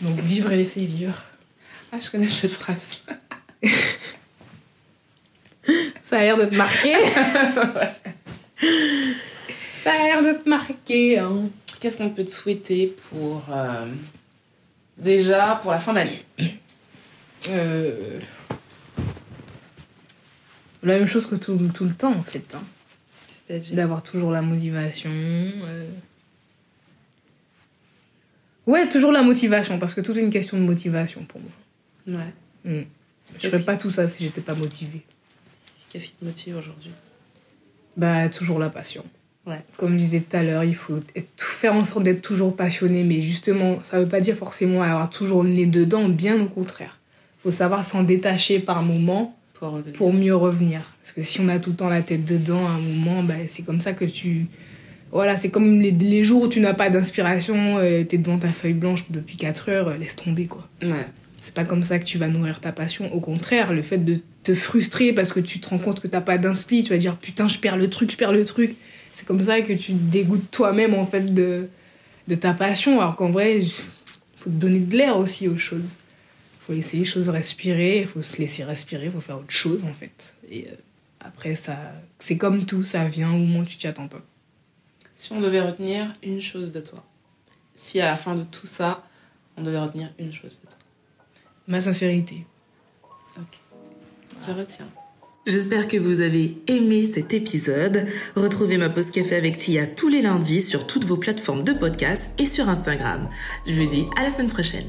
Donc vivre et laisser vivre. Ah, je connais cette phrase. (laughs) Ça a l'air de te marquer. (laughs) ça a l'air de te marquer. Hein. Qu'est-ce qu'on peut te souhaiter pour. euh, déjà, pour la fin d'année? Euh, La même chose que tout, tout le temps en fait. hein. C'est-à-dire D'avoir toujours la motivation. euh. Ouais, toujours la motivation, parce que tout est une question de motivation pour moi. Ouais. Mm. Je ferais qui- pas tout ça si j'étais pas motivée. Qu'est-ce qui te motive aujourd'hui? Bah, toujours la passion. Ouais. Comme je disais tout à l'heure, il faut être- faire en sorte d'être toujours passionné, mais justement, ça veut pas dire forcément avoir toujours le nez dedans, bien au contraire. faut savoir s'en détacher par moment pour revenir pour mieux revenir. Parce que si on a tout le temps la tête dedans, à un moment, bah, c'est comme ça que tu. Voilà, c'est comme les, les jours où tu n'as pas d'inspiration, euh, t'es devant ta feuille blanche depuis 4 heures, euh, laisse tomber quoi. Ouais. C'est pas comme ça que tu vas nourrir ta passion. Au contraire, le fait de te frustrer parce que tu te rends compte que t'as pas d'inspi, tu vas dire putain, je perds le truc, je perds le truc. C'est comme ça que tu te dégoûtes toi-même en fait de, de ta passion. Alors qu'en vrai, il faut te donner de l'air aussi aux choses. Faut laisser les choses respirer, il faut se laisser respirer, il faut faire autre chose en fait. Et euh, après, ça, c'est comme tout, ça vient au moment où tu t'y attends pas. Si on devait retenir une chose de toi, si à la fin de tout ça, on devait retenir une chose de toi. Ma sincérité. Je retiens. J'espère que vous avez aimé cet épisode. Retrouvez ma pause café avec Tia tous les lundis sur toutes vos plateformes de podcast et sur Instagram. Je vous dis à la semaine prochaine.